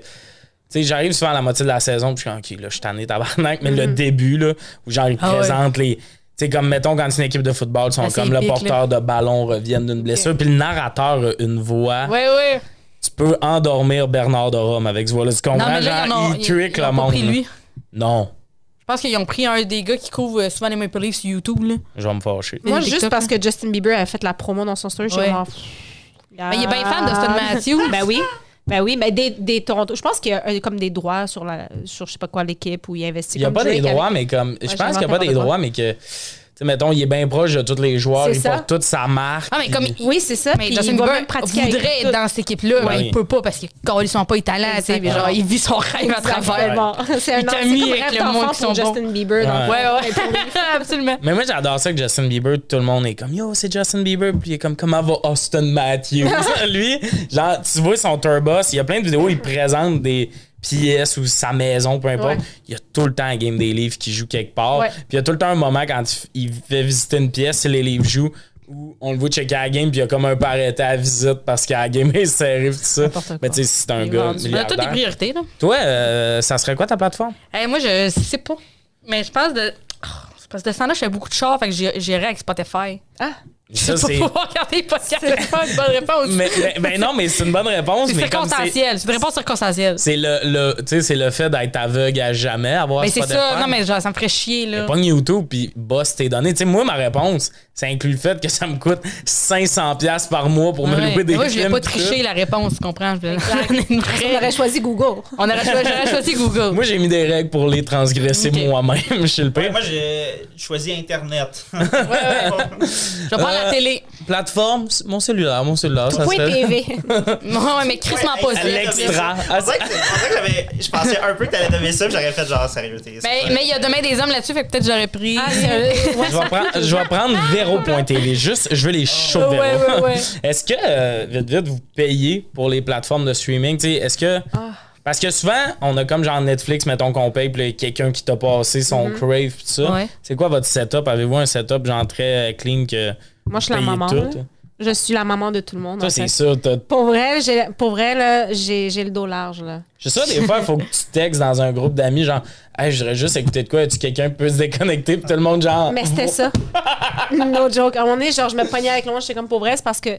sais, j'arrive souvent à la moitié de la saison, puis je suis OK, là, je suis tanné tabarnak. Mais le début, là, où genre, ils Ah ouais. présentent les. Tu sais, comme mettons quand c'est une équipe de football, ils sont Ah, comme le épique, porteur de ballon reviennent d'une blessure, puis le narrateur a une voix. Ouais, ouais. Tu peux endormir Bernard de Rome avec ce voix-là. Tu comprends? Non, mais là, ils en Genre, il trick le monde. pris là. lui. Non, Je pense qu'ils ont pris un des gars qui couvre euh, souvent les Maple Leafs sur YouTube. Là. je vais me fâcher. Moi, juste TikTok, parce que Justin Bieber a fait la promo dans son story, je suis Ouais. comme, Mais il est bien fan de Stone Matthews. Ben oui. Ben oui, mais des, des Toronto. Je pense qu'il y a euh, comme des droits sur, la, sur je sais pas quoi l'équipe où il investit. Il n'y a pas des droits, mais comme. je pense qu'il n'y a pas des droits, mais que. Mettons, il est bien proche de tous les joueurs, il porte toute sa marque. Ah, mais comme Oui, c'est ça. Mais Justin Bieber voudrait être tout. dans cette équipe-là, Ouais. mais il peut pas parce qu'ils ne sont pas talents, tu sais, mais genre, il vit son rêve à travers. C'est un Il t'a c'est mis avec rêve le monde qui sont bons. Justin Bieber. Ouais. Ouais, ouais, absolument. Mais moi, j'adore ça que Justin Bieber, tout le monde est comme Yo, c'est Justin Bieber. Puis il est comme Comment va Austin Matthews? Lui, genre, tu vois son tour bus, il y a plein de vidéos où il présente des pièces ou sa maison, peu importe. Ouais. Il y a tout le temps un game des livres qui joue quelque part. Ouais. Puis il y a tout le temps un moment quand il fait visiter une pièce, si les livres jouent. Où on le voit checker la game, puis il y a comme un peu arrêté à la visite parce que la game est serrée, pis tout ça. Mais tu sais, si c'est un Il gars. On a toutes des priorités, là. Toi, euh, ça serait quoi ta plateforme? Hey, moi, je sais pas. Mais je pense de. Oh, parce que de ce temps-là, je fais beaucoup de chars, fait que j'ai- j'irais avec Spotify. Ah, Ça, c'est. pouvoir regarder les podcasts, c'est pas une bonne réponse. Mais, mais- ben non, mais c'est une bonne réponse. C'est circonstanciel. C'est une réponse circonstancielle. C'est le, le, tu sais, c'est le fait d'être aveugle à jamais, avoir Mais c'est ça. Non, mais genre, ça me ferait chier, là. Pogne YouTube puis boss tes données. Tu sais, moi, ma réponse, ça inclut le fait que ça me coûte 500$ piastres par mois pour me Ouais. louer des Moi, je films. voulais pas tout. tricher la réponse, tu comprends? Je on aurait choisi Google. On aurait choisi, Google. Moi, j'ai mis des règles pour les transgresser moi-même. Je suis le pire. Moi, j'ai choisi Internet. Ouais, ouais. Je vais la Euh, télé. Plateforme, mon cellulaire, mon cellulaire, ça Point serait... TV. Ouais, mais Chris m'en pas L'extra. Que, on dirait que j'avais- je pensais un peu que t'allais donner ça, puis j'aurais fait genre sérieux. t'es- c'est Mais il y a demain des hommes là-dessus, fait que peut-être j'aurais pris. Ah, c'est Je vais, prendre, je vais prendre Véro.tv. Juste, je veux les shows Véro. ouais, ouais. Est-ce que, euh, vite, vite, vous payez pour les plateformes de streaming? Tu sais, Est-ce que. Ah. Parce que souvent, on a comme genre Netflix, mettons qu'on paye, puis quelqu'un qui t'a passé son Mm-hmm. crave, pis tout ça. Ouais. C'est quoi votre setup? Avez-vous un setup genre très euh, clean que. Moi, je suis la maman. tout? là. Je suis la maman de tout le monde. C'est sûr. Pour vrai, j'ai, pour vrai là, j'ai, j'ai le dos large. Là. Je sais ça, des fois, il faut que tu textes dans un groupe d'amis, genre, hey, je voudrais juste écouter de quoi, tu quelqu'un qui peut se déconnecter, puis tout le monde, genre. Mais c'était ça. no joke. À un moment donné, genre, je me pognais avec le monde, j'étais comme pour vrai, c'est parce que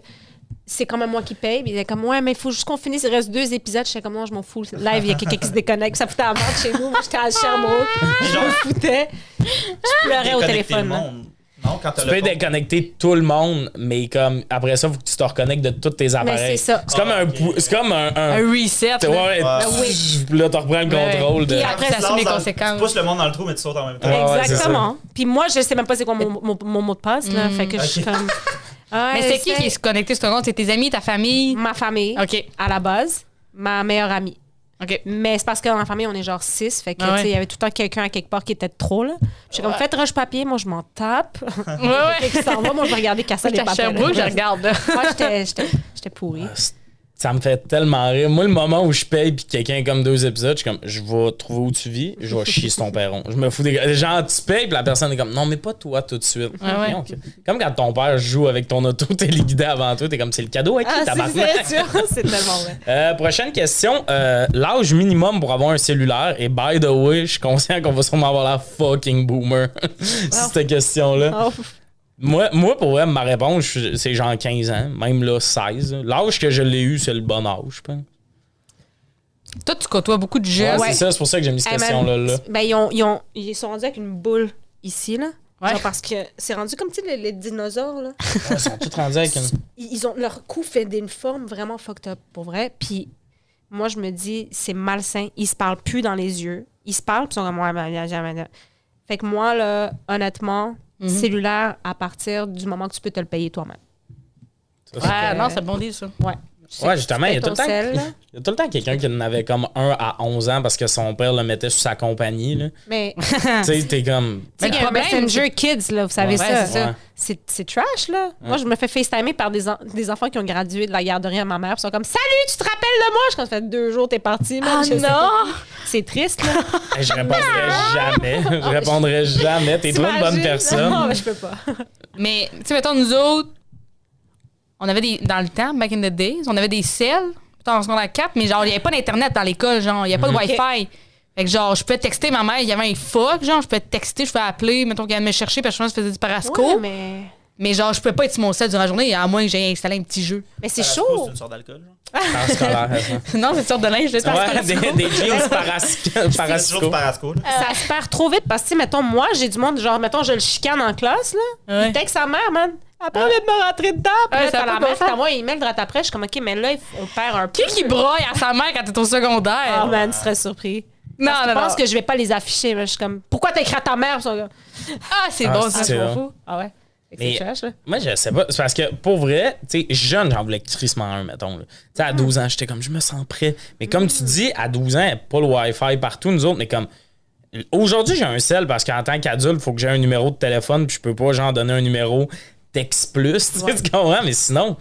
c'est quand même moi qui paye. Puis il était comme, ouais, mais il faut juste qu'on finisse, il reste deux épisodes. J'étais comme, non, je m'en fous. Live, il y a quelqu'un qui se déconnecte. Ça foutait à vente chez nous. J'étais à Sherbrooke. Je m'en foutais. Je pleurais au téléphone. Non, quand Tu peux déconnecter tout le monde, mais comme après ça, faut que tu te reconnectes de tous tes appareils. c'est ça. C'est comme Ah, un. C'est comme un. un- Un reset. Ouais, là. ouais, Ah, oui. Là, tu reprends le Ouais. contrôle de. Puis Après, Tu ça te assume les conséquences. Tu pousses le monde dans le trou, mais tu sautes en même temps. Ouais, ouais, ça. Exactement. Puis moi, je sais même pas c'est quoi mon, mon, mon mot de passe. Là, Fait que je suis comme. Mais Ouais, c'est qui qui est se connecté sur ton compte? C'est tes amis, ta famille? Ma famille, OK. à la base, ma meilleure amie. Mais c'est parce que dans la famille, on est genre six. Fait que, Ah tu ouais. sais, il y avait tout le temps quelqu'un à quelque part qui était trop, là. J'étais comme, faites roche papier, moi, je m'en tape. Ouais, ouais. Quelqu'un qui s'en va, moi, je vais regarder casser les j'étais à papels. Sherbrooke, je regarde. là. Moi, j'étais- j'étais j'étais pourrie. Ça me fait tellement rire. Moi, le moment où je paye puis quelqu'un comme deux épisodes, je suis comme, je vais trouver où tu vis, je vais chier sur ton perron. Je me fous des gars. Genre, tu payes puis la personne est comme, non, mais pas toi tout de suite. Ouais. Comme quand ton père joue avec ton auto, t'es liquidé avant toi, t'es comme, c'est le cadeau à qui, Ah, c'est tellement vrai. Euh, prochaine question. Euh, L'âge minimum pour avoir un cellulaire. Et by the way, je suis conscient qu'on va sûrement avoir la fucking boomer. cette question-là. Oh, Moi, moi, pour vrai, ma réponse, c'est genre 15 ans. Même là, 16. L'âge que je l'ai eu, c'est le bon âge, je pense. Toi, tu côtoies beaucoup de Ouais, jeunes. C'est ça, c'est pour ça que j'ai mis cette Hey, man, question-là. Là. Ben, ils, ont, ils, ont, ils sont rendus avec une boule ici, là. Ouais. Genre parce que c'est rendu comme, tu sais, les, les dinosaures, là. Ils sont tous rendus avec une. Ils ont, leur cou fait d'une forme vraiment fucked up, pour vrai. Puis moi, je me dis, c'est malsain. Ils se parlent plus dans les yeux. Ils se parlent, puis ils sont comme, ouais, ben, ben. Fait que moi, là, honnêtement, Mhm. cellulaire à partir du moment que tu peux te le payer toi-même. Ouais, non, c'est bon dire ça. Ouais. Tu Ouais, justement, il y a tout le temps- sel, là? Il y a tout le temps quelqu'un qui en avait comme un à 11 ans parce que son père le mettait sur sa compagnie. Là. Mais tu tu sais, t'es comme. Mais sais, il y le a un Messenger Kids, là, vous savez Ouais, ça. c'est ça. Ouais. C'est trash, là. Moi, je me fais FaceTimer par des, en- des enfants qui ont gradué de la garderie à ma mère. Ils sont comme Salut, tu te rappelles de moi? Je quand ça fait deux jours, t'es parti. Ah Je sais non! C'est triste, là. Je répondrais jamais. Je répondrais jamais. T'es trop une bonne personne. Non, mais je peux pas. Mais, tu sais, mettons, nous autres, on avait des. Dans le temps, back in the days, on avait des selles, en secondaire 4, mais genre, il n'y avait pas d'Internet dans l'école, genre, il n'y avait pas de Ok. Wi-Fi. Fait Fait que genre, je peux texter ma mère, il y avait un fuck, genre, je peux texter, je peux appeler, mettons qu'elle me chercher parce que je pense que je faisais du parasco. Ouais, mais... Mais genre, je peux pas être sur mon set durant la journée, à moins que j'ai installé un petit jeu. mais c'est Parasco, chaud. C'est une sorte d'alcool. genre. En scolaire, ça. non, c'est une sorte de linge, j'espère Ouais, des, des jeans parasco. parasco. là. Ça se perd trop vite parce que, tu sais, mettons, moi, j'ai du monde, genre, mettons, je le chicane en classe, là. Ouais. Il texte sa mère, man. Après, de me rentrer dedans. Puis Ouais, là, t'as la mère qui faire. t'envoie un email direct après. Je suis comme, OK, mais là, il faut- on perd un peu. Qui qui broye à sa mère quand t'es au secondaire? Ah, man, tu serais surpris. non, Je non, pense non. que je vais pas les afficher. mais Je suis comme, pourquoi t'as écrit à ta mère? Ah, c'est Ah, bon, c'est fous. Ah ouais. Mais- C'est trash, là. Moi, je sais pas. C'est parce que, pour vrai, tu sais, jeune, j'en voulais crissement un, mettons. Tu sais, à 12 ans, j'étais comme, je me sens prêt. Mais comme tu dis, à 12 ans, il y a pas le Wi-Fi partout. Nous autres, mais comme. Aujourd'hui, j'ai un sel parce qu'en tant qu'adulte, il faut que j'ai un numéro de téléphone, puis je peux pas, genre, donner un numéro texte plus. Tu sais, tu comprends? Mais sinon,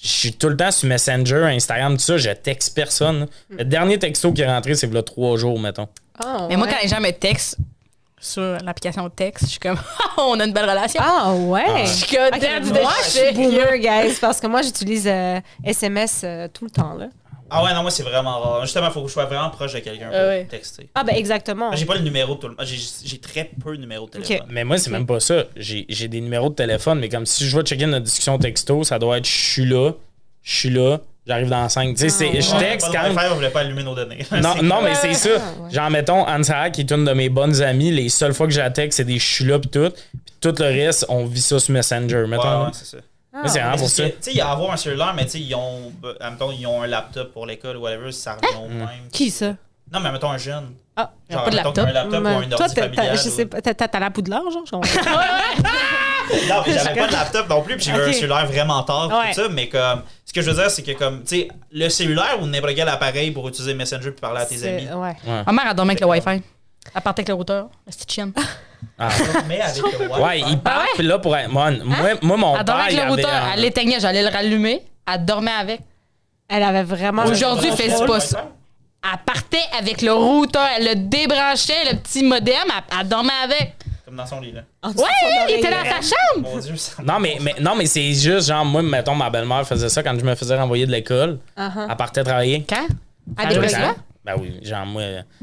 je suis tout le temps sur Messenger, Instagram, tout ça, je texte personne. Le dernier texto qui est rentré, c'est là trois jours, mettons. Ah, Mais moi, ouais. quand les gens me textent sur l'application texte, je suis comme, on a une belle relation. Ah ouais. Je suis comme, Ok, that's the moi, je suis boomer, guys, parce que moi, j'utilise euh, SMS euh, tout le temps, là. Ah ouais, non, moi, c'est vraiment rare. Justement, il faut que je sois vraiment proche de quelqu'un pour Ah ouais. texter. Ah, ben, exactement. J'ai pas le numéro de tout le monde. J'ai j'ai très peu de numéros de téléphone. Mais moi, c'est même pas ça. J'ai j'ai des numéros de téléphone, mais comme si je vais checker notre discussion texto, ça doit être je suis là, je suis là, j'arrive dans 5. Tu sais, c'est- je texte quand. On voulait pas allumer nos données. Non, non, mais c'est ça. Genre, mettons, Anne-Sarah, qui est une de mes bonnes amies, les seules fois que je la texte, c'est des je suis là pis tout. Puis tout le reste, on vit ça sur Messenger. Mettons. Ouais, c'est ça. Mais c'est vraiment pour ça. que, Tu sais, il y a avoir un cellulaire, mais tu sais, ils ont, ben, admettons, ils ont un laptop pour l'école ou whatever, ça revient au même. Qui, ça? Non, mais mettons un jeune. Ah, Genre, pas de laptop. un laptop ou un toi, ordi t'as- familial. t'as- je sais pas, t'as- la l'âge, genre? je comprends. Non, mais j'avais pas de laptop non plus, puis j'ai eu un cellulaire vraiment tard, Ouais. tout ça, mais comme, ce que je veux dire, c'est que comme, tu sais, le cellulaire ou n'importe quel appareil pour utiliser Messenger puis parler à tes amis. Ouais. Ma mère a dormi avec le Wi-Fi. Elle partait avec le routeur. La petite chienne. Ah. Mais avec le Wi-Fi. Ouais, il part, pis là, pour être. Moi, moi, moi, mon Elle dormait père, avec il le avait. routeur. un- Elle l'éteignait, j'allais le rallumer. Elle dormait avec. Elle avait vraiment. Aujourd'hui, fais pas ça. Elle partait avec le routeur. Elle le débranchait, le petit modem. Elle, elle dormait avec. Comme dans son lit, là. En dessous de Ouais, son il était dans sa chambre. Mon Dieu, ça. Non, mais, mais, non, mais c'est juste, genre, moi, mettons, ma belle-mère faisait ça quand je me faisais renvoyer de l'école. Uh-huh. Elle partait travailler. Quand? À Ah, des besoins. Ben oui, genre, moi.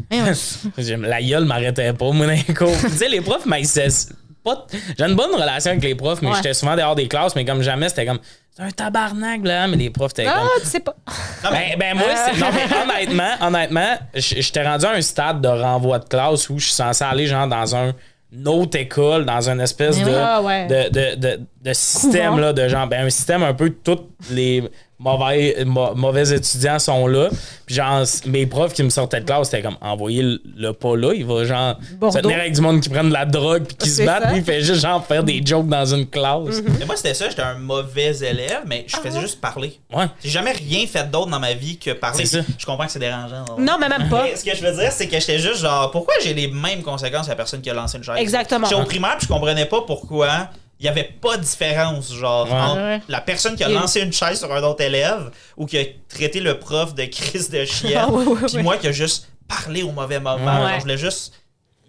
J'aime- la gueule m'arrêtait pas, moi, cours. tu sais, les profs, mais. J'ai une bonne relation avec les profs, mais Ouais. j'étais souvent dehors des classes, mais comme jamais, c'était comme. C'est un tabarnak, là. Mais les profs, c'était Ah, comme. tu sais pas. Ben, ben moi, c'est- non, mais honnêtement, honnêtement, j'étais rendu à un stade de renvoi de classe où je suis censé aller, genre, dans un une autre école, dans une espèce de. Ah, ouais. de, de, de, de système, Couvent. là, de genre, ben, un système un peu, tous les mauvais, mauvais étudiants sont là. Puis, genre, mes profs qui me sortaient de classe, c'était comme, envoyez le, le pas là, il va, genre, Bordeaux. se tenir avec du monde qui prennent de la drogue puis qui se battent, puis il fait juste, genre, faire des jokes dans une classe. Mais moi, c'était ça, j'étais un mauvais élève, mais je faisais juste parler. Ouais. J'ai jamais rien fait d'autre dans ma vie que parler. Ça. Je comprends que c'est dérangeant. Non, mais même pas. Mais ce que je veux dire, c'est que j'étais juste genre, pourquoi j'ai les mêmes conséquences à la personne qui a lancé une chaise? Exactement. J'étais au primaire, puis je comprenais pas pourquoi il y avait pas de différence, genre, Ouais. entre Ouais. la personne qui a lancé une chaise sur un autre élève ou qui a traité le prof de crise de chienne, Ah, ouais, ouais, puis moi qui a juste parlé au mauvais moment. Ouais. Genre, je voulais juste.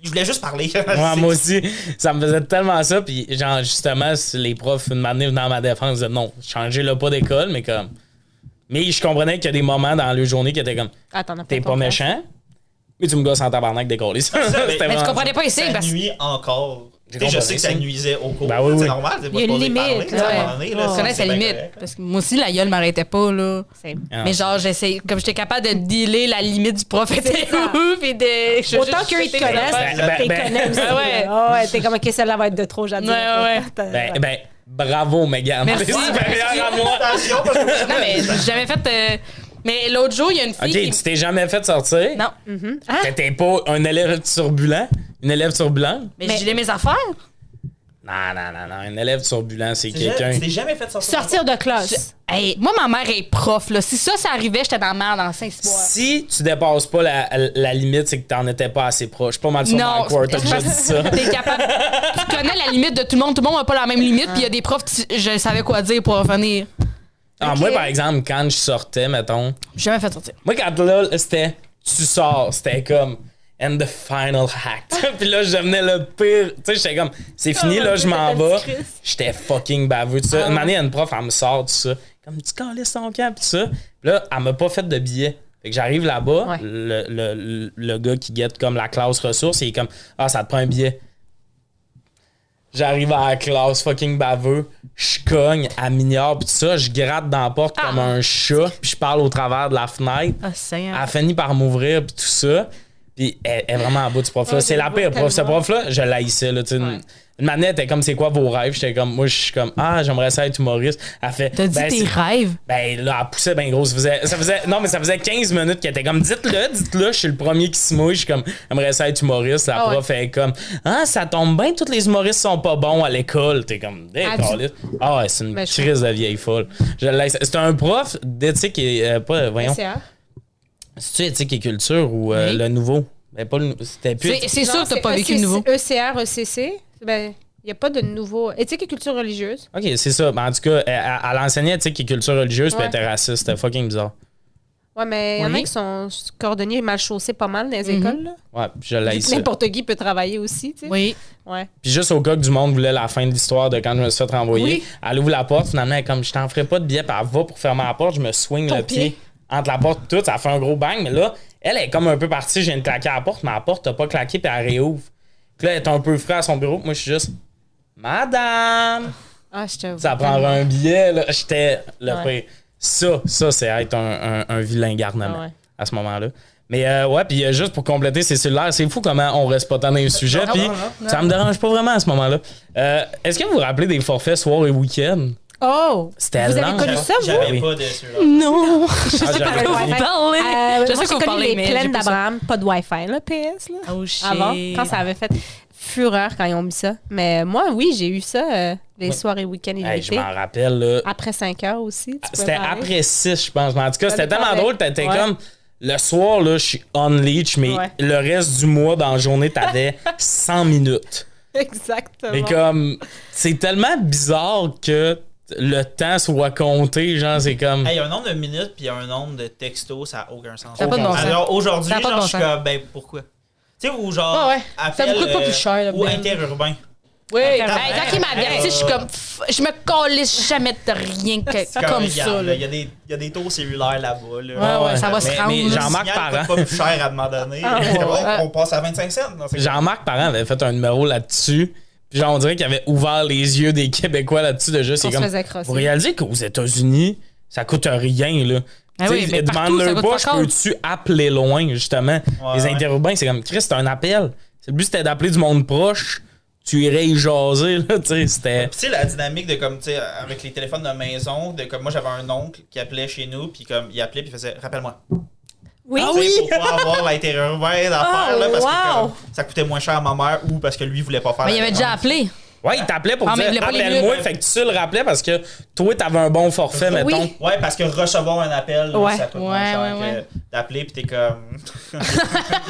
Je voulais juste parler. Ouais, moi aussi, ça me faisait tellement ça. Puis, genre, justement, si les profs, une année, venaient dans ma défense, ils disaient non, changez le pas d'école, mais comme. Mais je comprenais qu'il y a des moments dans la journée qui étaient comme, t'es pas méchant, mais tu me gosses en tabarnak d'école. mais- Mais tu comprenais pas ici ça parce que. nuit encore. Je sais que ça nuisait au cours. Ben oui, c'est oui. normal. c'est pas Il y a une limite, parler, à donné, là. Je connais sa limite. correct. Parce que moi aussi, la gueule m'arrêtait pas, là. Ah. Mais genre, j'essaie, comme j'étais capable de dealer la limite du prof était où, puis de. je- Autant je- qu'eux, ils te connaissent, ben, t'es connais aussi. Ouais. Ouais, t'es comme, OK, celle-là va être de trop, j'adore. Ouais, ouais. Ben, ben, bravo, Megan. Merci. Moi. Attention, parce que- Non, mais j'ai jamais fait. Mais l'autre jour, il y a une fille Ok, qui. tu t'es jamais fait sortir? Non, T'étais pas un élève turbulent? Une élève turbulente? mais, Mais- j'ai mes affaires. Non, non, non, non. Un élève turbulent, c'est quelqu'un. tu t'es jamais fait sortir? Sortir de classe. Hey, moi, ma mère est prof, là. Si ça, ça arrivait, j'étais dans la merde dans 5 mois. Si tu dépasses pas la, la limite, c'est que t'en étais pas assez proche. Pas mal sur Non, Mike Ward, déjà dit ça. T'es capable. tu connais la limite de tout le monde. Tout le monde n'a pas la même limite. Puis il y a des profs, tu- je savais quoi dire pour revenir. Ah, moi, par exemple, quand je sortais, mettons, J'ai jamais fait sortir. moi, quand là, c'était tu sors, c'était comme and the final act. Puis là, je devenais le pire. Tu sais, j'étais comme c'est fini, là, je m'en vais. J'étais fucking baveux, tout ça. Une année, une prof, elle me sort, tout ça. Comme tu calisses ton camp, tout ça. Puis là, elle m'a pas fait de billet. Fait que j'arrive là-bas, Ouais. le, le- le- le gars qui guette comme la classe ressources, il est comme Ah, ça te prend un billet. J'arrive à la classe fucking baveux, je cogne à miniard pis tout ça, je gratte dans la porte comme un chat, puis je parle au travers de la fenêtre. Ah. Elle a fini par m'ouvrir pis tout ça. Puis elle, elle est vraiment en bout de ce prof-là. Ouais, c'est la pire prof. Ce tellement. prof-là, je l'haïssais. Là, tu sais, une manette était comme c'est quoi vos rêves? J'étais comme moi je suis comme Ah, j'aimerais ça être humoriste. Elle fait T'as dit ben, tes rêves? ben là, elle poussait bien gros. Ça faisait, ça faisait, non, mais ça faisait 15 minutes qu'elle était comme, dites-le, dites-le, je suis le premier qui se mouille. Je suis comme, j'aimerais ça être humoriste. La Ah ouais. prof est comme, ah, ça tombe bien, tous les humoristes sont pas bons à l'école. T'es comme, Ah, d'accord. Ah ouais, c'est une Ben, crise de vieille folle. Je. C'était un prof d'éthique et, euh, pas, voyons, SCA. c'est-tu éthique et culture ou euh, Oui. le nouveau? Ben, pas le C'était plus. C'est c'est sûr que t'as pas vécu le nouveau. ECR, ECC. Ben, il n'y a pas de nouveau. Éthique et culture religieuse. Ok, c'est ça. Ben, en tout cas, elle, elle- enseignait éthique et culture religieuse, puis elle était raciste. C'était fucking bizarre. Ouais, mais il y en a Oui. qui sont cordonniers mal chaussés pas mal dans les Mhm. écoles. Là. Ouais, puis je Vu que. N'importe qui peut travailler aussi, tu sais. Oui. Ouais. Puis juste au cas que du monde voulait la fin de l'histoire de quand je me suis fait renvoyer, Oui. elle ouvre la porte, finalement, elle est comme je t'en ferai pas de billet, puis elle va pour fermer la porte, je me swing Ton le pied. pied. entre la porte et tout, ça fait un gros bang, mais là, elle est comme un peu partie, je viens de claquer à la porte, mais la porte n'a pas claqué, puis elle réouvre. Puis là, elle est un peu frais à son bureau, moi, je suis juste Madame! Ah, je te Ça prendra un billet, là. J'étais le Ouais. pire. Ça, ça, c'est être un, un- un vilain garnement Ah ouais. à ce moment-là. Mais euh, ouais, puis euh, juste pour compléter ces cellulaires, c'est fou comment on reste pas tant dans les sujets, non, puis ça me dérange pas vraiment à ce moment-là. Euh, Est-ce que vous vous rappelez des forfaits soir et week-end? Oh! C'était Vous avez connu ça, vous? J'avais Oui. pas de celui-là. Non. Ah, j'avais- pas Vous Ouais. parlez. Euh, Je sais j'ai que vous connu parlez, les mais d'Abraham. Pas de Wi-Fi, là, PS, là. Oh shit. Avant, quand ça avait fait fureur quand ils ont mis ça. Mais moi, oui, j'ai eu ça euh, les Ouais. soirées week-ends et Hey, je m'en rappelle, là. Après 5 heures aussi. C'était après 6, je pense. Mais en tout cas, c'était tellement drôle. T'étais Ouais. comme. Le soir, là, je suis on leech, mais Ouais. le reste du mois, dans la journée, t'avais 100 minutes. Exactement. Mais comme. C'est tellement bizarre que le temps soit compté. Genre, c'est comme. Hey, Il y a un nombre de minutes puis il y a un nombre de textos, ça n'a aucun sens. Ça pas de bon sens. Alors aujourd'hui, Ça genre, bon je suis comme, ben pourquoi? Tu sais, ou genre, Ouais, ouais. Ça appel, me coûte pas euh, plus cher, là, Ou interurbain. Oui, quand il m'avertit, je suis comme. pff, Je me calisse jamais de rien que comme ça. Il y, a des- il y a des taux cellulaires là-bas. Là. Ouais, ouais, ça va se rendre. mais. Jean-Marc Parent. coûte pas plus cher à un moment donné. Ah, on passe à 25 cents. Jean-Marc Parent avait fait un numéro là-dessus. Genre, on dirait qu'il avait ouvert les yeux des Québécois là-dessus de juste. On c'est se comme. faisait crosser. Vous réalisez qu'aux États-unis, ça coûte rien, là. Ah Tu oui, mais partout, ça demande-leur coûte pas, pas je cher. peux-tu appeler loin, justement? les ouais. interurbains, c'est comme, Chris, c'est un appel. C'est le but, c'était d'appeler du monde proche. Tu irais y jaser, là, tu sais, c'était. Puis tu sais, la dynamique de comme, tu sais, avec les téléphones de maison, de comme moi j'avais un oncle qui appelait chez nous, puis comme il appelait, puis il faisait Rappelle-moi. Oui. Tu sais, Pour pas avoir l'interurbain d'affaires, Oh, là, parce que comme, ça coûtait moins cher à ma mère ou parce que lui voulait pas faire. Mais il la avait déjà appelé. Ouais, il t'appelait pour Ah, mais il dire, pas les minutes. fait que tu le rappelais parce que toi, t'avais un bon forfait, Oui. mettons. Ouais, parce que recevoir un appel, Ouais. ça coûte Ouais, moins cher ouais, ouais. que d'appeler, puis t'es comme.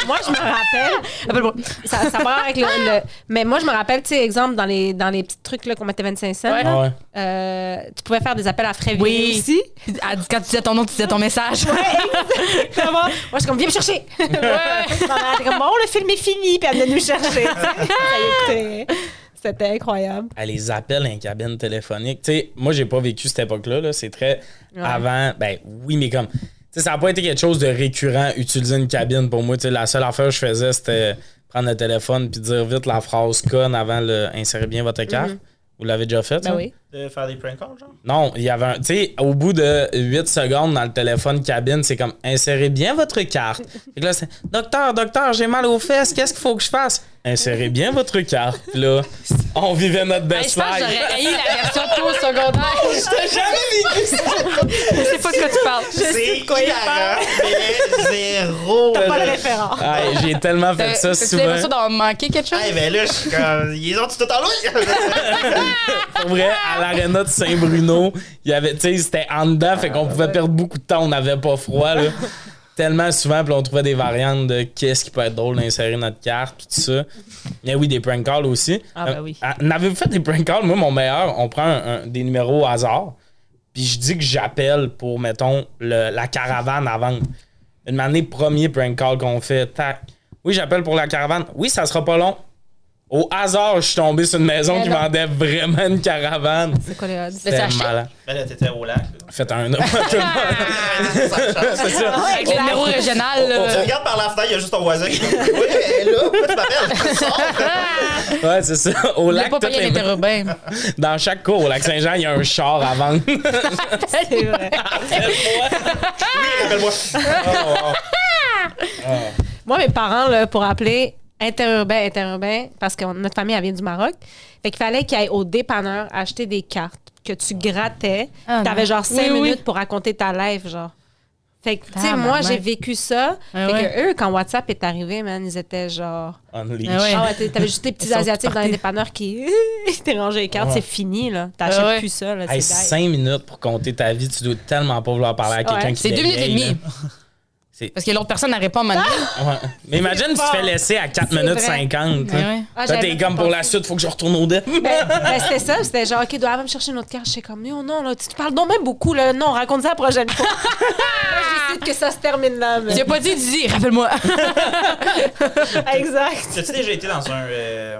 Moi, je me rappelle. Appelle-moi. ça, ça part avec le, le- Mais moi, je me rappelle, tu sais, exemple, dans les, dans les petits trucs là, qu'on mettait 25 cents, Ouais. là, Ah ouais. euh, tu pouvais faire des appels à frais Oui. vidéo aussi. Dit- Quand tu disais ton nom, tu disais ton message. Comment? Moi, je suis comme, viens me chercher. Ouais. Maman, t'es comme, bon, le film est fini, puis elle venait nous chercher. Ça y est, écoutez. C'était incroyable. Ah, les appels en cabine téléphonique. Tu sais, moi, j'ai pas vécu cette époque-là. Là. C'est très Ouais. avant. Ben oui, mais comme. Tu sais, ça a pas été quelque chose de récurrent, utiliser une cabine pour moi. Tu sais, la seule affaire que je faisais, c'était prendre le téléphone puis dire vite la phrase conne avant le insérer bien votre carte. Vous l'avez déjà fait, ça? Ben oui. de faire des prank calls, genre? Non, il y avait un. Tu sais, au bout de 8 secondes dans le téléphone cabine, c'est comme insérez bien votre carte. Fait que là, c'est Docteur, docteur, j'ai mal aux fesses, qu'est-ce qu'il faut que je fasse? Insérez bien votre carte. Là, on vivait notre Hey, best je life. j'aurais haï la version au secondaire. T'as jamais vécu ça? Je sais pas de quoi tu parles. C'est de quoi il mais zéro. Pas là. le référent. Hey, j'ai tellement fait Euh, ça souvent. l'impression d'avoir manqué quelque chose? Hey, ben là, je suis comme. Ils ont tout en! Pour vrai, à l'aréna de Saint-Bruno, il y avait, tu sais, c'était en dedans, fait qu'on pouvait perdre beaucoup de temps, on n'avait pas froid, là. Tellement souvent, puis on trouvait des variantes de qu'est-ce qui peut être drôle d'insérer notre carte, tout ça. Mais oui, des prank calls aussi. Ah, ben oui. Euh, N'avez-vous fait des prank calls? Moi, mon meilleur, on prend un- un- des numéros au hasard, puis je dis que j'appelle pour, mettons, le- la caravane à vendre. Une année, premier prank call qu'on fait, tac. Oui, j'appelle pour la caravane. Oui, ça sera pas long. Au hasard, je suis tombé sur une maison Mais qui vendait vraiment une caravane. C'est quoi les odds? C'était malade. Ben là, t'étais au lac. là. Faites un homme. C'est ça. Avec le numéro régional. On regarde par la fenêtre, il y a juste ton voisin qui dit Oui, elle est là, pourquoi tu m'appelles? Ouais, c'est ça. Au lac, pas payé les- dans chaque cour au lac Saint-Jean, il y a un char à vendre. C'est vrai. Oui, rappelle-moi. Moi, mes parents, là, pour appeler interurbain, interurbain, parce que notre famille, elle vient du Maroc, fait qu'il fallait qu'ils aillent au dépanneur acheter des cartes que tu grattais. Ah, T'avais genre cinq Oui, oui. minutes pour raconter ta live, genre. Fait que, tu sais, moi, j'ai vécu ça. Ah fait ouais. que eux, quand WhatsApp est arrivé, man, ils étaient genre. Unleash. Ah ouais. Ah t'avais juste des petits Asiatiques dans les dépanneurs qui étaient rangés les cartes. Ouais. C'est fini, là. T'achètes ouais. plus ça, là. Hey. 5 minutes pour compter ta vie, tu dois tellement pas vouloir parler à quelqu'un Ouais. qui C'est deux minutes et demie. Parce que l'autre personne n'a pas. Ouais. Mais imagine, tu te fais laisser à 4 C'est minutes vrai. 50. Ouais, ouais. Ah, t'es comme pour la suite, faut que je retourne au dep. Ben, ben, c'était ça, c'était genre, OK, dois me chercher une autre carte? J'étais comme, non, non, là, tu te parles donc même beaucoup, là. Non, raconte ça la prochaine fois. Je décide que ça se termine là. mais- J'ai pas dit, dis, rappelle-moi. Exact. As-tu déjà été dans un. Euh,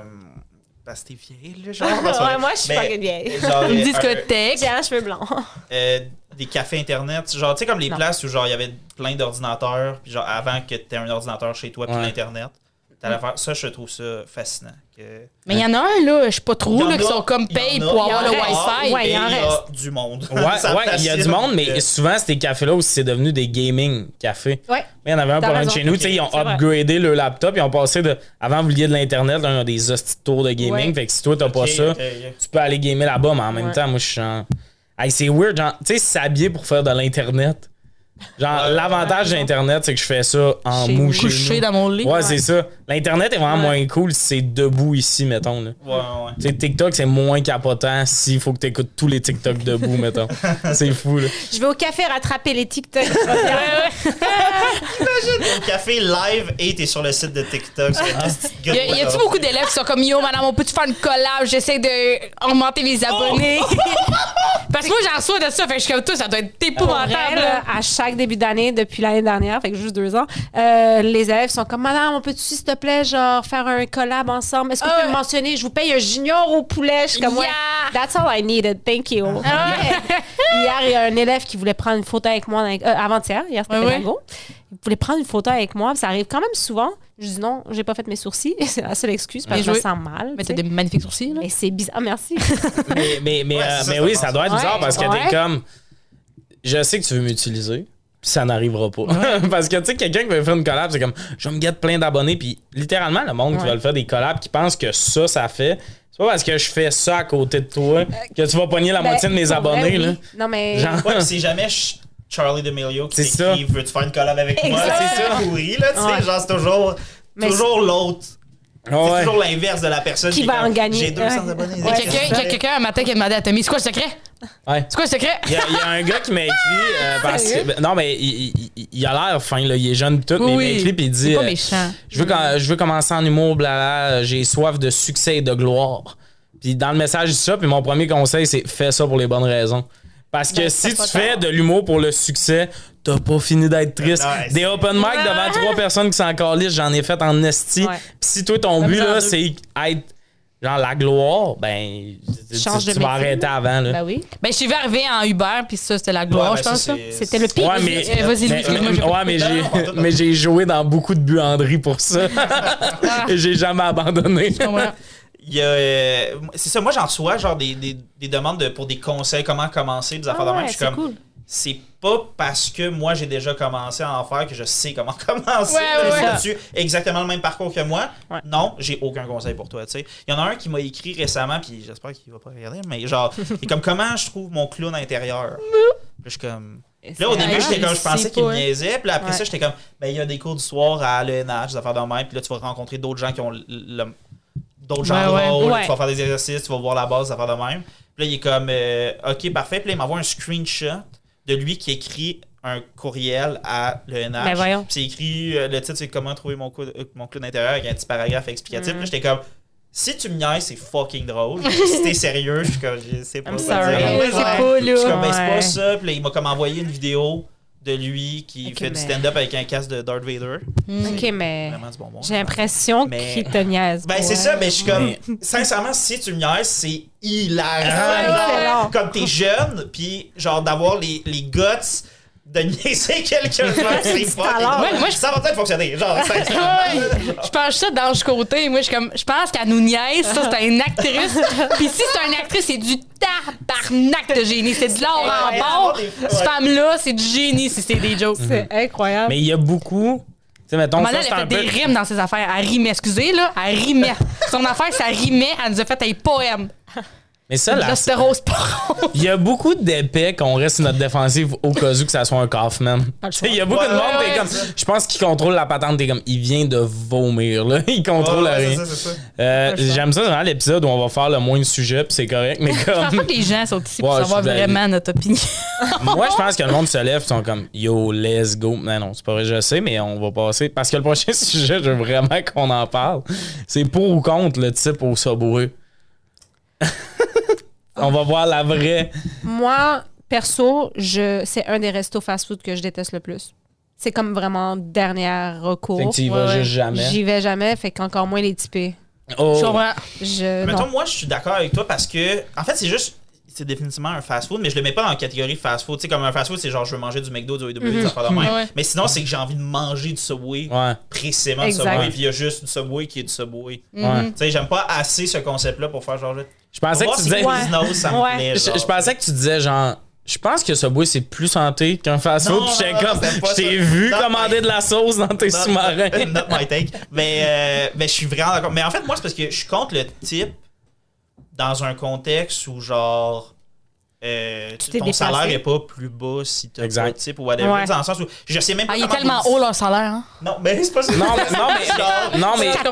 parce que t'es vieille, là, genre Ouais, moi, je suis pas vieille. genre, Une euh, discothèque. J'ai un cheveu blanc. euh, des cafés internet, genre, tu sais, comme les Non. places où, genre, il y avait plein d'ordinateurs, puis genre, avant que t'aies un ordinateur chez toi, puis Ouais. l'internet, t'allais faire. Ça, je trouve ça fascinant. Que- Mais il y en a un, là, je sais pas trop, en là, qui a- sont comme en paye a- pour avoir le en. Wi-Fi. Ouais, il en il y a reste. du monde. Ouais, ouais, il y a du monde, mais souvent, ces cafés-là aussi, c'est devenu des gaming cafés. Ouais. Il y en avait un pas loin de chez nous. tu sais, Ils ont upgradé le laptop. Ils ont passé de. Avant, vous vouliez de l'Internet, là, ils ont des hosties de tours de gaming. Fait que si toi, t'as pas ça, tu peux aller gamer là-bas, mais en même temps, moi, je suis genre. Hey, c'est weird, genre, tu sais, s'habiller pour faire de l'Internet. Genre, Ouais, l'avantage ouais, d'Internet, c'est que je fais ça en mou chez dans mon lit. Ouais, c'est ça. L'Internet est vraiment Ouais. moins cool si c'est debout ici, mettons. Là. Ouais, ouais. TikTok, c'est moins capotant s'il faut que tu écoutes tous les TikTok debout, mettons. C'est fou, là. Je vais au café rattraper les TikTok. Au café live et t'es sur le site de TikTok. petite Y, a-tu beaucoup d'élèves qui sont comme Yo, madame, on peut-tu faire une collab? J'essaie de augmenter mes abonnés. Parce que moi, j'en reçois de ça. Fait que je suis comme toi, ça doit être épouvantable. là, à chaque début d'année, depuis l'année dernière, fait que juste deux ans, euh, les élèves sont comme Madame, on peut-tu, s'il te plaît, genre, faire un collab ensemble? Est-ce que vous Ah pouvez me ouais. mentionner? Je vous paye un junior au poulet. Je suis comme, ouais, Yeah. that's all I needed. Thank you. Ah Hier, il y a un élève qui voulait prendre une photo avec moi, euh, avant-hier, hier, c'était Ouais, ouais. Pédago. Il voulait prendre une photo avec moi, ça arrive quand même souvent. Je dis non, j'ai pas fait mes sourcils. C'est la seule excuse parce que je me sens mal. Mais tu t'as des magnifiques sourcils, là. Mais c'est bizarre. Ah, merci. Mais, mais, mais, Ouais, euh, c'est ça, mais ça oui, ça doit être bizarre Ouais, parce que ouais. t'es comme. Je sais que tu veux m'utiliser, ça n'arrivera pas. parce que tu sais, quelqu'un qui veut faire une collab, c'est comme je vais me get plein d'abonnés, puis littéralement, le monde qui Ouais. veut faire des collabs, qui pense que ça, ça fait. C'est pas parce que je fais ça à côté de toi que tu vas pogner la Ben, moitié de mes vrai, abonnés, oui. là. Non, mais. Genre- Ouais, c'est jamais Ch- Charlie D'Amelio qui C'est t'écrit Veux-tu faire une collab avec moi. C'est ça, pourri, là, tu sais. Ouais. Genre, c'est toujours, Mais toujours l'autre. C'est Ouais. toujours l'inverse de la personne Qui va en gagner. J'ai 200 Ouais. abonnés. Il y a quelqu'un- il y a quelqu'un un matin qui a demandé à Tommy C'est quoi le secret? Ouais. C'est quoi le secret? Il y, a, il y a un gars qui m'a écrit euh, parce que. ben, Non, mais il, il- il a l'air fin, là, il est jeune pis tout, mais il m'a écrit puis il dit. C'est pas euh, méchant. je veux, com- je veux commencer en humour, blabla, j'ai soif de succès et de gloire. Puis dans le message, il dit ça, puis mon premier conseil, c'est fais ça pour les bonnes raisons. Parce que Ben, si c'est pas tu fais de l'humour pour le succès, t'as pas fini d'être triste. Nice. Des open mic devant trois personnes qui sont encore listes, j'en ai fait en esti. Ouais. Puis si toi, ton but, là, c'est être genre la gloire, ben, tu, Change tu de vas métier. arrêter avant, là. Ben oui. Ben, je suis arrivé en Uber, puis ça, c'était la gloire, Ouais, je pense. ça, ça. c'est- C'était le pire. Ouais, mais, Euh, vas-y, mais- excuse-moi, mais- j'ai- ouais, mais j'ai, mais joué dans beaucoup de buanderies pour ça. Et j'ai jamais abandonné. Ouais. Il y a, euh, c'est ça, moi j'en reçois genre des, des, des demandes de- pour des conseils, comment commencer, des affaires de Ah même. ouais, Je suis c'est comme, cool. C'est pas parce que moi j'ai déjà commencé à en faire que je sais comment commencer. Ouais, ouais, exactement le même parcours que moi? Ouais. Non, j'ai aucun conseil pour toi. tu sais. Il y en a un qui m'a écrit récemment, puis j'espère qu'il va pas regarder, mais genre, il est comme comment je trouve mon clown intérieur? Je suis comme. Là, au début, j'étais comme, je pensais qu'il me niaisait. Puis là, après ça, j'étais comme, ben, il y a des cours du soir à l'ENH, des affaires de même. Puis là, tu vas rencontrer d'autres gens qui ont d'autres ouais. de. Ouais. Tu vas faire des exercices, tu vas voir la base, des affaires de même. Puis là, il est comme, euh, OK, parfait. Puis là, il m'envoie un screenshot de lui qui écrit un courriel à l'ENH. Ben voyons. Puis c'est écrit, euh, le titre, c'est Comment trouver mon, cou- euh, mon clown intérieur avec un petit paragraphe explicatif. Mm. J'étais comme, si tu me niaises, c'est fucking drôle. si t'es sérieux, je suis comme, je sais pas I'm quoi sorry. dire. Ouais, c'est Ouais. là. Je suis comme, ben, c'est pas ça. Puis là, il m'a comme envoyé une vidéo de lui qui fait du stand-up avec un casque de Darth Vader. Ok, mais Vraiment du bonbon. j'ai l'impression Mais- qu'il te niaise. Ben, c'est ça, mais je suis comme. Mais- Sincèrement, si tu me niaises, c'est hilarant. Comme t'es jeune, puis genre d'avoir les, les guts de niaiser quelqu'un. Ouais, moi, je- Ça va peut-être fonctionner. Genre, je pense ça d'Ange Côté. Moi, je suis comme, je pense qu'elle nous niaise. Ça, c'est une actrice. Puis si c'est une actrice, c'est du tabarnak de génie. C'est de l'or en bord. ouais. Cette femme-là, c'est du génie si c'est des jokes. C'est incroyable. Mais il y a beaucoup. Tu sais, mettons, Maintenant, elle fait peu. des rimes dans ses affaires. Elle rimait, excusez, là. Elle rimait. Son affaire, ça rimait. Elle nous a fait un poème. Mais ça, là, il y a beaucoup d'épais qu'on reste sur notre défensive au cas où que ça soit un Kaufman. Il y a beaucoup Ouais, de monde, ouais, t'es ouais, comme. Je pense qu'il contrôle la patente, t'es comme. Il vient de vomir, là. Il contrôle Ouais, ouais, rien. c'est ça, c'est ça. Euh, J'aime ça, vraiment l'épisode où on va faire le moins de sujets, puis c'est correct, mais Je pense comme. pas que les gens sont ici pour savoir vraiment notre opinion. Moi, je pense que le monde se lève, ils sont comme Yo, let's go. Non, non, c'est pas vrai, je sais, mais on va passer. Parce que le prochain sujet, je veux vraiment qu'on en parle. C'est pour ou contre le type au Subway? on va voir la vraie. Moi, perso, je, c'est un des restos fast-food que je déteste le plus. C'est comme vraiment dernier recours. Fait que tu y vas ouais. juste jamais. J'y vais jamais, fait qu'encore moins les typés. Oh. Je comprends. Je, Mettons, non. moi, je suis d'accord avec toi parce que, en fait, c'est juste. C'est définitivement un fast-food, mais je le mets pas dans la catégorie fast-food. Tu sais, comme un fast-food, c'est genre je veux manger du McDo, du AW, des affaires de même. Ouais, ouais. Mais sinon, c'est que j'ai envie de manger du Subway, Ouais. précisément du. Subway, puis il y a juste du Subway qui est du Subway. Mhm. Ouais. Tu sais, j'aime pas assez ce concept-là pour faire genre. Je pensais que tu disais. Ouais. Quiznos, ça me Ouais. plaît. Je, genre. je pensais que tu disais genre. Je pense que Subway c'est plus santé qu'un fast-food. Puis j'étais comme. Je t'ai vu commander de la sauce dans tes sous-marins. Not my take. Mais, euh, mais je suis vraiment d'accord. Mais en fait, moi, c'est parce que je suis contre le type dans un contexte où, genre, euh, tu- t'es ton déplacé. salaire est pas plus bas si t'as Exact. pas de type ou whatever. Ouais. Dans le sens où je sais même pas. Ah, il est comment tellement haut leur salaire. Hein? Non, mais c'est pas ça. Non, mais, non, mais, Genre, non, mais on a tout le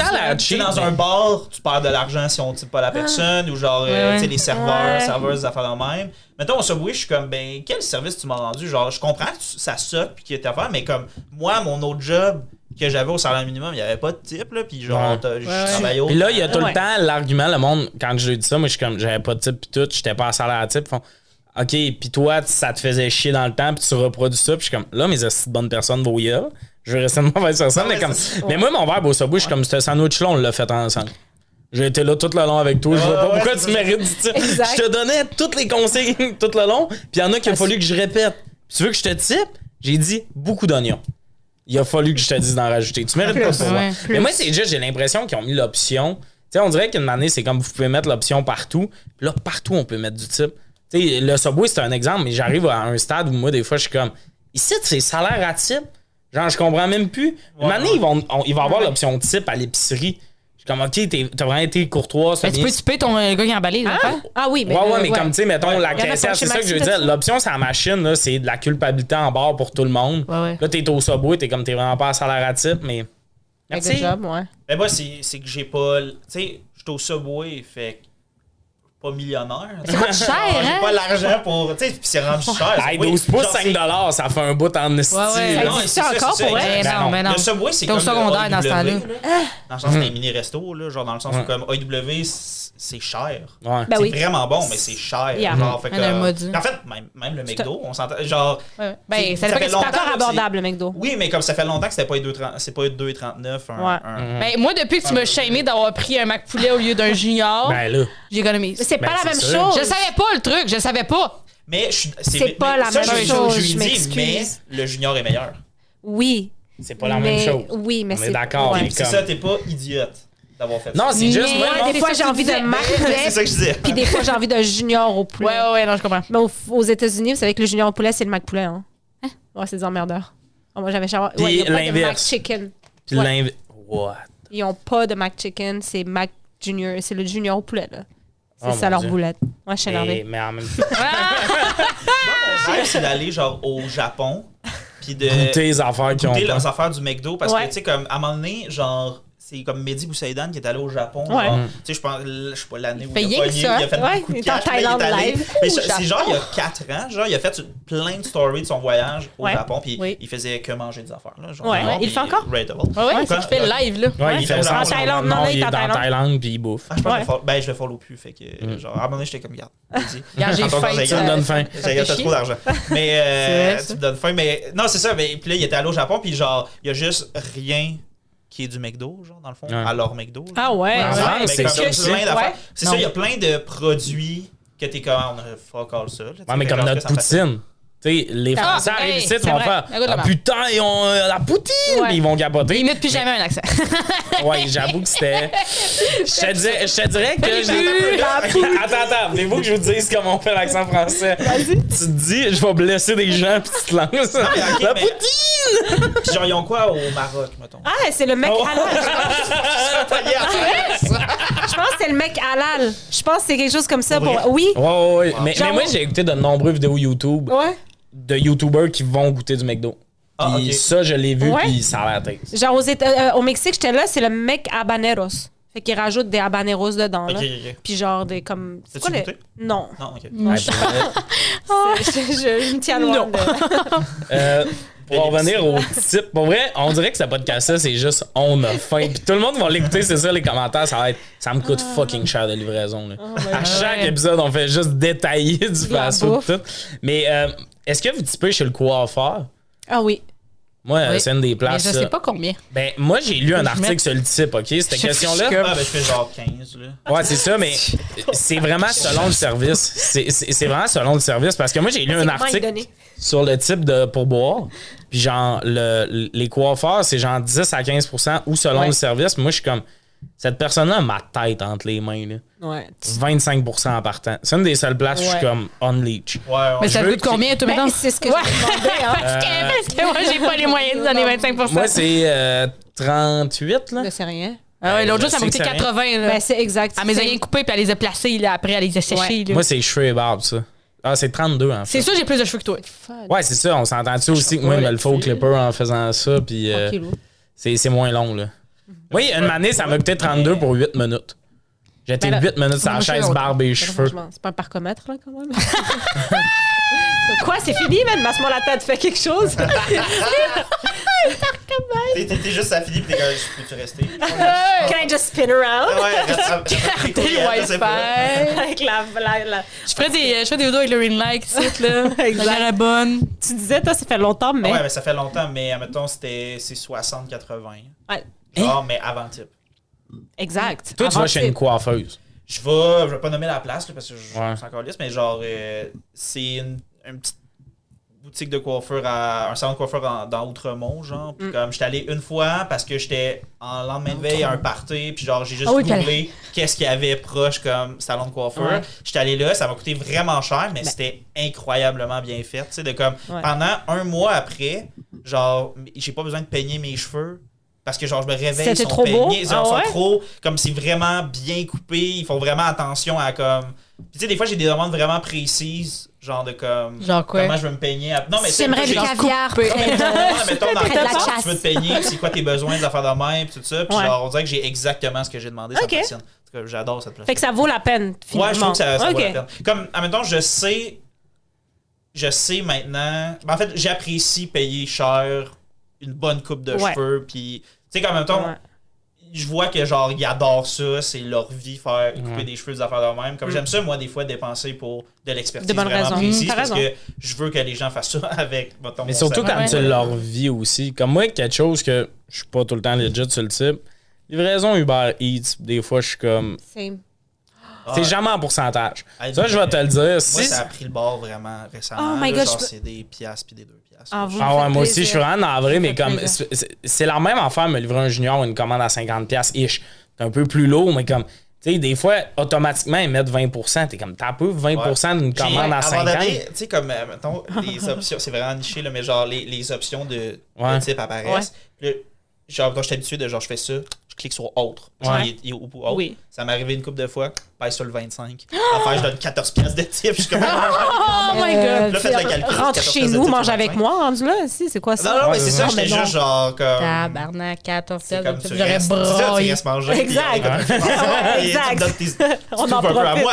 temps la Tu cheap. dans un bar, tu perds de l'argent si on type pas la personne ou genre, euh, Ouais, tu sais, les serveurs, Ouais. serveuses, des affaires de même. Mettons, au Subway, je suis comme, ben, quel service tu m'as rendu? Genre, je comprends que tu- ça suck pis qu'il y a ta affaire, mais comme, moi, mon autre job que j'avais au salaire minimum, il y avait pas de type, là, pis genre, Ouais. je Ouais, travaillais au. Puis là, il y a tout Ouais. le temps l'argument, le monde, quand je lui dis ça, moi, je suis comme, j'avais pas de type, puis tout, j'étais pas à salaire à type. Font, OK, puis toi, ça te faisait chier dans le temps, puis tu reproduis ça, puis je suis comme, là, mes astuces de bonnes personnes vont y aller. Je vais rester de mauvaise personne, mais mais comme. Mais moi, mon verre au Subway, je suis comme, ce sandwich-là, on l'a fait ensemble. J'ai été là tout le long avec toi. Je vois pas ouais, pourquoi tu ça. mérites du type. Exact. Je te donnais tous les conseils tout le long, puis il y en a qu'il a fallu que je répète. Tu veux que je te type? J'ai dit beaucoup d'oignons. Il a fallu que je te dise d'en rajouter. Tu mérites pas ça. ouais, Mais moi, c'est juste, j'ai l'impression qu'ils ont mis l'option. Tu sais, on dirait qu'une année, c'est comme vous pouvez mettre l'option partout. Puis là, partout, on peut mettre du type. Tu sais, le Subway, c'est un exemple, mais j'arrive à un stade où moi, des fois, je suis comme, ici, c'est salaire à type. Genre, je comprends même plus. Une année, ils vont, on- il va avoir l'option type à l'épicerie. Je suis comme, OK, t'es- t'as vraiment été courtois. Ben, tu peux typer ton euh, gars qui a emballé, les affaires? Ah oui, mais. Ouais, ouais, euh, mais comme tu sais, mettons, Ouais. la Il y en a caissière, pas c'est chez ça que je veux Maxi, dire. là-dessus. L'option, c'est la machine, là, c'est de la culpabilité en barre pour tout le monde. Ouais, ouais. Là, t'es au Subway, t'es comme, t'es vraiment pas à salaire à type, mais. Merci. le job, ouais. Mais moi, c'est c'est que j'ai pas. Tu sais, j'étais au Subway, fait que pas millionnaire. Ça coûte cher, J'ai hein? pas l'argent pour. Tu sais, puis c'est rendu cher. Hey, Subway. 12 pouces, Genre, 5 c'est- ça fait un bout en esti. Ouais, ouais. Non, c'est ça, encore pour vrai? Exact. non, mais non. Le Subway, c'est comme secondaire dans ce temps-là. là. Dans le sens c'est un mini resto, là, genre dans le sens où comme AEW, c- c'est cher. Ouais. Ben c'est oui. vraiment bon, mais c'est cher. Yeah. Genre, fait que, Un euh, mode. en fait, même, même le McDo, on s'entend. Genre, Ouais, Ben, ça fait longtemps, encore abordable, le McDo. oui, mais comme ça fait longtemps que c'était pas 2,30 c'est pas 2,39 un, Ouais. un- Ben, moi, depuis que tu m'as shamé d'avoir pris un Mac poulet au lieu d'un junior, Ben là. j'économise. Mais c'est Ben, pas la même sûr. chose. Je savais pas le truc, je savais pas. Mais je suis- C'est pas mais la ça, même chose, Je, lui dis, m'excuse. mais le junior est meilleur. Oui. C'est pas la même chose. Oui, mais On est c'est. d'accord, C'est comme- ça, t'es pas idiote d'avoir fait Non, ça. c'est juste. Mais- moi, Moi, des fois, j'ai envie de. Mac c'est ça que je disais. puis des fois, j'ai envie de junior au poulet. Ouais, ouais, ouais, non, je comprends. Mais au- aux États-Unis, vous savez que le junior au poulet, c'est le Mac poulet, hein? Ouais, c'est des emmerdeurs. Ah, moi, j'avais savoir. Puis Ouais, ils ont pas de Mac l'inverse. chicken. Puis Ouais. l'inv- What? Ils ont pas de Mac chicken, c'est Mac junior. C'est le junior au poulet, là. C'est Oh, ça mon leur Dieu. boulette. Moi, je suis énervée. mais en même temps, Mon rêve, c'est d'aller genre au Japon, puis de goûter les affaires qui ont. goûter leurs affaires du McDo, parce Ouais. que, tu sais, comme, à un moment donné, genre, c'est comme Mehdi Boussaïdan qui est allé au Japon. Ouais. genre, Mm. Tu sais, je pense, je sais pas, l'année où fait il a pogné, ça. il a fait Ouais, beaucoup de il est en cash. il est Thaïlande allé- live. Mais c'est genre, il y a 4 ans, genre, il a fait plein de stories de son voyage au Ouais. Japon, puis Oui. il faisait que manger des affaires. Là, genre, Ouais. genre, Il le fait encore? Rateable. Ouais, ouais, c'est fait le live, là. Ouais, Ouais, il fait il est ça. en Thaïlande. Non, il est en dans Thaïlande. Thaïlande puis il bouffe. Ah, je pense que je le follow- ben, je le follow plus, fait que, Mm. genre, à un moment donné, j'étais comme, garde, vas-y. Regarde, j'ai faim. Ça me donne faim. J'ai fait trop d'argent. Mais euh, tu me donnes faim. Mais non, c'est ça. Mais, puis là, il était allé au Japon, puis genre, il y a juste rien qui est du McDo, genre, dans le fond, Ouais. à leur McDo. là. Ah ouais. Ouais, Ouais, ouais, mais c'est ça il y a aussi. plein d'affaires. Ouais. C'est ça, il y a plein de produits que t'es comme, on a fuck all ça. Ouais, mais comme genre notre poutine. Tu sais, les Ah, Français hey, arrivent ici, c'est ils vont vrai. faire Ah putain, ils ont euh, la poutine! Ouais. Ils vont capoter. Il met plus jamais un accent. Ouais, j'avoue que c'était. Je te dirais, je te dirais que j'ai. Attends, attends, voulez-vous que je vous dise comment on fait l'accent français? Tu te dis, je vais blesser des gens, puis tu te lances. ok, La mais- poutine! Puis genre, ils ont quoi au Maroc, mettons? Ah, c'est le mec Oh. halal. Je pense que c'est le mec halal. Je pense que c'est quelque chose comme ça. Pour? Oui. Ouais, ouais, ouais. Mais, mais moi, j'ai écouté de nombreuses vidéos YouTube Ouais. De YouTubers qui vont goûter du McDo. Ah, Puis ça, je l'ai vu, Ouais. puis ça a l'air tête. Genre aux Éta- euh, au Mexique, j'étais là, c'est le mec habaneros. Fait qu'il rajoute des habaneros dedans. Ok, Là. ok, ok. Puis genre des comme. C'est T'as-tu quoi les. goûté? Non. Non, ok. Ouais, puis, euh, je, je- je me tiens loin. Non. de- Euh, pour revenir au type, pour vrai, on dirait que ce podcast-là, c'est juste on a faim. Puis tout le monde va l'écouter, c'est ça, les commentaires, ça va être ça me coûte fucking cher de livraison. Là. à chaque épisode, on fait juste détailler du fast-food. Mais euh, est-ce que vous typez chez le coiffeur? Ah oui. Moi, euh, Oui. c'est une des Mais places. je sais pas combien. Ben, moi, j'ai lu un Je article mets- sur le type, OK? Cette question-là. je- Ah, ben, je fais genre 15, là. Ouais, c'est ça, mais c'est vraiment selon le service. C'est- C'est c'est vraiment selon le service parce que moi, j'ai lu un C'est comment article sur le type de pourboire. Puis genre, le, les coiffeurs, c'est genre 10 à 15% ou selon Ouais. le service. Moi, je suis comme, cette personne-là a ma tête entre les mains. Là. Ouais. 25% en partant. C'est une des seules places où je suis comme on leech. Ouais, ouais. Mais ça coûte combien, toi, Ben, maintenant? c'est ce que Ouais. je demandais, hein. Parce que, parce que moi, j'ai pas les moyens de donner 25% Moi, c'est euh, 38, là. Je sais rien. Ah ouais, l'autre Je jour, ça m'a coûté c'est rien. 80. Là. Ben, c'est exact. Elle me les a rien coupées, puis elle les a placées, là, après, elle les a séchées. Ouais. là. Moi, c'est cheveux et barbe, ça. Ah, c'est 32, en fait. C'est sûr, j'ai plus de cheveux que toi. Ouais, c'est ça. On s'entend-tu aussi que moi, il me le faut au clipper en faisant ça. Puis euh, kilos. c'est c'est moins long, là. Oui, une année, ça m'a coûté 32 pour 8 minutes. J'étais Ben là, 8 minutes sur la fais chaise, barbe et cheveux. Franchement, c'est pas un parcomètre, là, quand même. Quoi, c'est fini, man? Masse-moi la tête, fais quelque chose. T'es juste à Philippe, t'es comme, je peux-tu rester? Can I just spin around? Ouais, pas. Wi-Fi. Avec la, la, la- Je ferais des, je ferais des vidéos avec le ring light, ici, là. Exact. La bonne. Tu disais, toi, ça fait longtemps, mais. Ouais, mais ça fait longtemps, mais admettons, c'était c'est 60-80. Ouais. Genre, mais avant type. Exact. Toi, tu vas chez une coiffeuse. Je vais, je vais pas nommer la place là, parce que je Ouais. suis encore liste, mais genre, euh, c'est une, une petite boutique de coiffeur, à, un salon de coiffeur en- dans Outremont, genre. Puis Mm. comme j'étais allé une fois parce que j'étais en lendemain de veille à un party, puis genre, j'ai juste Ah oui, puis googlé qu'est-ce qu'il y avait proche comme salon de coiffeur. Ouais. J'étais allé là, ça m'a coûté vraiment cher, mais c'était incroyablement bien fait. Tu sais, de comme, Ouais. pendant un mois après, genre, j'ai pas besoin de peigner mes cheveux. Parce que genre je me réveille, ils C'était sont trop beau? peignés, ils Ah sont ouais? trop comme c'est vraiment bien coupé, ils font vraiment attention à comme puis tu sais des fois j'ai des demandes vraiment précises, genre de comme Genre quoi? comment je veux me peigner. à- Non mais J'aimerais j'ai- du caviar coupé. près de... Ouais, mettons dans près de la le temps, chasse. tu veux te peigner, c'est quoi tes besoins, des affaires de même, puis tout ça, puis Ouais. genre on dirait que j'ai exactement ce que j'ai demandé, ça Ok. me passionne. En tout cas, j'adore cette place. Fait que ça vaut la peine, finalement. Ouais, je trouve que ça, ça vaut Ok. la peine. Comme, en même temps, je sais, je sais maintenant. ben, en fait, j'apprécie payer cher une bonne coupe de Ouais. cheveux. Puis, sais, comme en même temps, Ouais. je vois que genre, ils adorent ça, c'est leur vie, faire couper Ouais. des cheveux, des affaires de même. Comme Mm. j'aime ça, moi, des fois, dépenser pour de l'expertise vraiment raisons. précise. Parce raison. que je veux que les gens fassent ça avec mettons, Mais surtout quand Ouais. tu leur vis aussi. Comme moi, quelque chose que je suis pas tout le temps legit sur le type. Livraison Uber Eats, des fois, je suis comme. Same. Ah, C'est jamais en pourcentage. Ça, je vais te le dire. Moi, ça a pris le bord vraiment récemment. Oh my God, genre, c'est des piastres puis des deux piastres. Ah, Ah ouais, moi aussi, je suis vraiment navré, mais comme c'est- la même affaire me livrer un junior une commande à 50$ ish. C'est un peu plus lourd, mais comme tu sais, des fois, automatiquement, ils mettent 20%. T'es comme, t'as peu 20% d'une J'ai- commande à un 50$. moment donné, tu sais, comme, euh, mettons, les options, c'est vraiment niché, là, mais genre, les, les options de, de Ouais. type apparaissent. Genre, quand je suis habitué de genre, je fais ça, clique sur autre. Genre, Ouais. il est- il est au bout autre. Oui. Ça m'est arrivé une couple de fois. Passe sur le 25. Enfin, je donne 14 pièces de type. Je suis comme. Oh my god. Là, faites le calcul, Rentre 14 chez pièces de nous, type, mange avec 25. moi, rendu là. Si, c'est quoi ça? Non, non, mais c'est ça, j'étais mais non. juste genre comme. Tabarnak, 14 C'est comme tu J'aurais braillé. restes manger. puis, Exact. euh, exact. On en peu à profite. moi,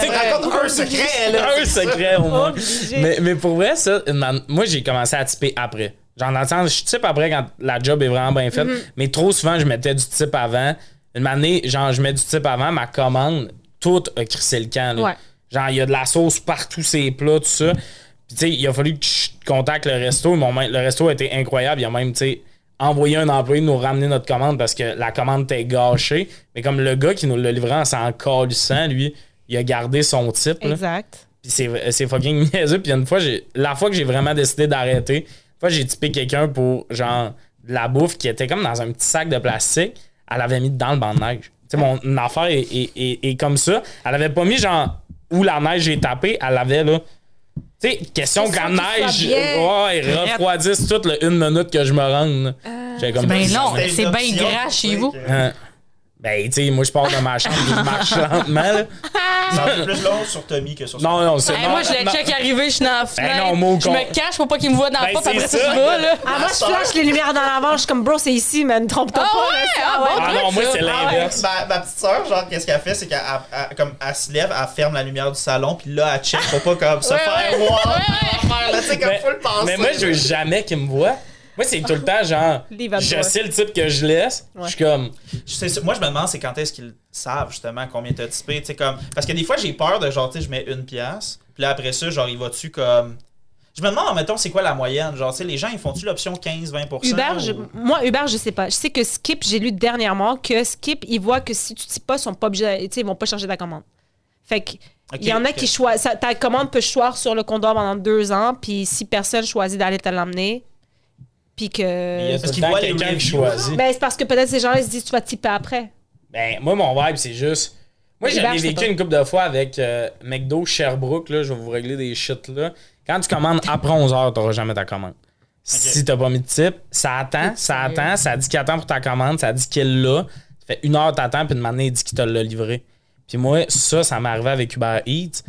tu me racontes un secret, là. un secret au moins. Mais, mais pour vrai, ça, moi, j'ai commencé à typer après. Le sens, je type après quand la job est vraiment bien faite. Mm-hmm. Mais trop souvent, je mettais du type avant. Une année, genre, je mets du type avant, ma commande, tout a crissé le camp. là. Ouais. Genre, il y a de la sauce partout, ces plats, tout ça. Puis, tu sais, il a fallu que je contacte le resto. Le resto a été incroyable. Il a même, tu sais, envoyé un employé nous ramener notre commande parce que la commande était gâchée. Mais comme le gars qui nous l'a livré en s'en calissant, lui, il a gardé son type. Exact. Puis c'est, fucking niaiseux. Puis une fois, la fois que j'ai vraiment décidé d'arrêter, fois, j'ai typé quelqu'un pour, genre, de la bouffe qui était comme dans un petit sac de plastique. Elle avait mis dans le banc de neige. Tu sais, mon affaire est, est- est- est comme ça. Elle avait pas mis, genre, où la neige est tapée. Elle avait, là. Tu sais, question que la neige ouais, refroidisse toute le une minute que je me rende. comme C'est bien long. C'est bien gras chez vous. que Hein. Ben, tu sais, moi, je pars de ma chambre et je marche lentement, là. Un peu plus long sur Tommy que sur Non, non, c'est. Non, moi, je le non. check arriver, je suis dans la fenêtre. non, moi, je me cache pour pas qu'il me voit dans la Ben, porte, après ça, ça. je vais, là. Ah, moi, je flash les lumières dans l'avant. Je suis comme, bro, c'est ici, man. Trompe-toi Ah pas. ouais, là. ah bon, Ah non, moi, c'est l'inverse. Ma, ma petite soeur, genre, qu'est-ce qu'elle fait? C'est qu'elle elle- comme, elle se lève, elle ferme la lumière du salon, puis là, elle check pour pas comme se Ouais, faire ouais. voir. Ouais, tu sais, comme mais, faut le penser. mais moi, je veux jamais qu'il me voit. Moi, c'est tout le temps genre, je sais le type que je laisse. Je suis comme, Je moi, je me demande, c'est quand est-ce qu'ils savent, justement, combien t'as typé. tu sais, Comme... Parce que des fois, j'ai peur de genre, tu sais, je mets une pièce, puis là, après ça, genre, il va-tu comme. Je me demande, mettons, c'est quoi la moyenne? Genre, tu sais, les gens, ils font-tu l'option 15-20%? Uber, ou- je- moi, Uber, je sais pas. Je sais que Skip, j'ai lu dernièrement que Skip, ils voient que si tu types pas, ils sont pas obligés, tu sais, ils vont pas charger ta commande. Fait que, il y en a qui choisissent. Ta commande peut choisir sur le comptoir pendant deux ans, puis si personne choisit d'aller te l'emmener, puis il y a que. Parce les quelqu'un qui choisit. Ben, c'est parce que peut-être ces gens-là, ils se disent, tu vas typer après. Ben, moi, mon vibe, c'est juste. Moi, Mais j'en Uber, ai je sais vécu une couple de fois avec euh, McDo Sherbrooke, là, je vais vous régler des shit, là. Quand tu commandes après 11h, t'auras jamais ta commande. Si t'as pas mis de type, ça attend, ça attend, ça dit qu'il attend pour ta commande, ça dit qu'il l'a. Ça fait une heure t'attends, puis de manière, il dit qu'il te l'a livré. Puis moi, ça, ça m'est arrivé avec Uber Eats.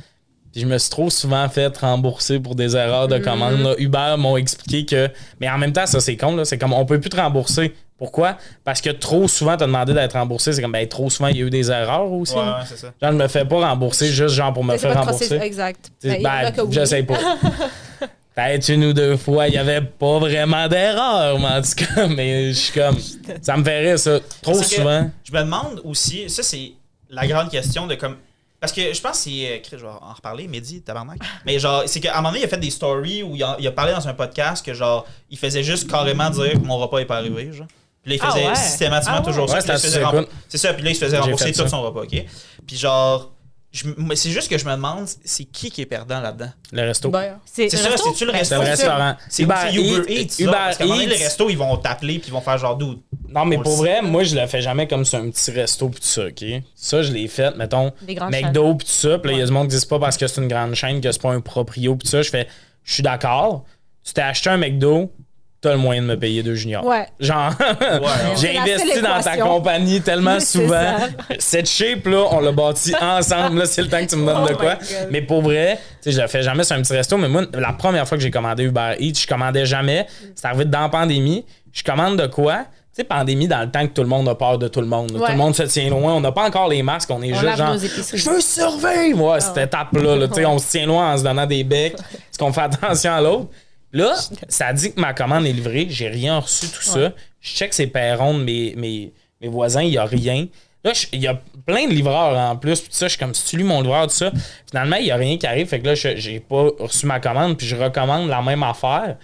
Puis je me suis trop souvent fait rembourser pour des erreurs de commande. là. Uber m'ont expliqué que. Mais en même temps, ça, c'est con. là. C'est comme on peut plus te rembourser. Pourquoi? Parce que trop souvent, t'as demandé d'être remboursé. C'est comme, ben, trop souvent, il y a eu des erreurs aussi. Ouais, c'est ça. Genre, je me fais pas rembourser juste genre pour me faire rembourser. process- Exact. Tu sais, Ben, Ben, que oui. je sais pas. Peut-être une ou deux fois, il y avait pas vraiment d'erreur, mais en tout cas, mais je suis comme. Ça me fait rire, ça. Trop souvent. Je me demande aussi, ça, c'est la grande question de comme. Parce que je pense que c'est. euh, je vais en reparler, Mehdi, tabarnak. Mais genre, c'est qu'à un moment donné, il a fait des stories où il a, il a parlé dans un podcast que genre, il faisait juste carrément dire mon repas est pas arrivé, genre. Puis là, il Ah faisait ouais. systématiquement Ah ouais. toujours ça. Ouais. C'est ça, puis là, il se faisait rembourser tout ça. son repas, ok? Puis genre, je c'est juste que je me demande, c'est qui qui est perdant là-dedans? Le resto. Ben, C'est ça, c'est-tu le Ben, resto? C'est le restaurant. C'est Uber Eats- Eats, Uber là, parce qu'à un moment donné, Eats- les restos, ils vont t'appeler puis ils vont faire genre dude. Non, mais On pour vrai, moi, je le fais jamais comme sur un petit resto pis tout ça, OK? Ça, je l'ai fait, mettons, McDo pis tout ça. Pis là, il y a du monde qui dit c'est pas parce que c'est une grande chaîne que c'est pas un proprio pis tout ça. Je fais, je suis d'accord. Tu t'es acheté un McDo, t'as le moyen de me payer deux juniors. Ouais. Genre, j'ai investi dans ta compagnie tellement souvent. Cette shape-là, on l'a bâti ensemble. Là, c'est le temps que tu me donnes Oh de quoi. my God. Mais pour vrai, tu sais, je le fais jamais sur un petit resto. Mais moi, la première fois que j'ai commandé Uber Eats, je commandais jamais. C'est arrivé dans la pandémie. Je commande de quoi? Tu sais, pandémie, dans le temps que tout le monde a peur de tout le monde. Ouais. Tout le monde se tient loin. On n'a pas encore les masques. On est On juste genre. Je veux survivre! Ouais, cette étape-là. là. Tu sais, On se tient loin en se donnant des becs. Est-ce qu'on fait attention à l'autre? Là, ça dit que ma commande est livrée. J'ai rien reçu, tout ça. Je check ces perrons de mes, mes, mes voisins. Il n'y a rien. Là, il y a plein de livreurs en plus. Puis ça, je suis comme, si tu lis mon livreur, tout ça. Finalement, il n'y a rien qui arrive. Fait que là, je- j'ai pas reçu ma commande. Puis je recommande la même affaire.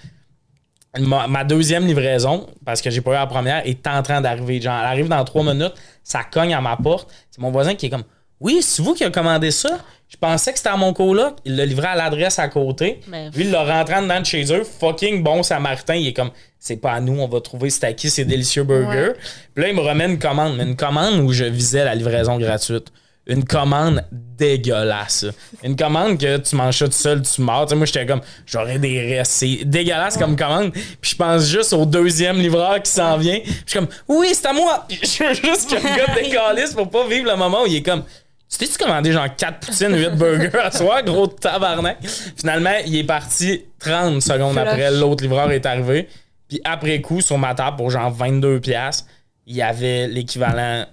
Ma, ma deuxième livraison, parce que j'ai pas eu la première, est en train d'arriver. Genre, elle arrive dans trois minutes, ça cogne à ma porte. C'est mon voisin qui est comme Oui, c'est vous qui avez commandé ça? Je pensais que c'était à mon coloc. Il l'a livré à l'adresse à côté. Mais- Lui, il l'a rentré en dedans de chez eux. Fucking bon samaritain. Il est comme C'est pas à nous, on va trouver c'est à qui ces délicieux burgers. Puis là, il me remet une commande, mais une commande où je visais la livraison gratuite. Une commande dégueulasse. Une commande que tu manges ça tout seul, tu sais, moi, j'étais comme, j'aurais des restes. C'est dégueulasse comme commande. Puis je pense juste au deuxième livreur qui s'en vient. Puis je suis comme, oui, c'est à moi. Puis je veux juste que le gars décalisse pour pas vivre le moment où il est comme, tu t'es-tu commandé genre 4 poutines, 8 burgers à soir, gros tabarnak? Finalement, il est parti 30 secondes Flush. après, l'autre livreur est arrivé. Puis après coup, sur ma table, pour genre 22 pièces, il y avait l'équivalent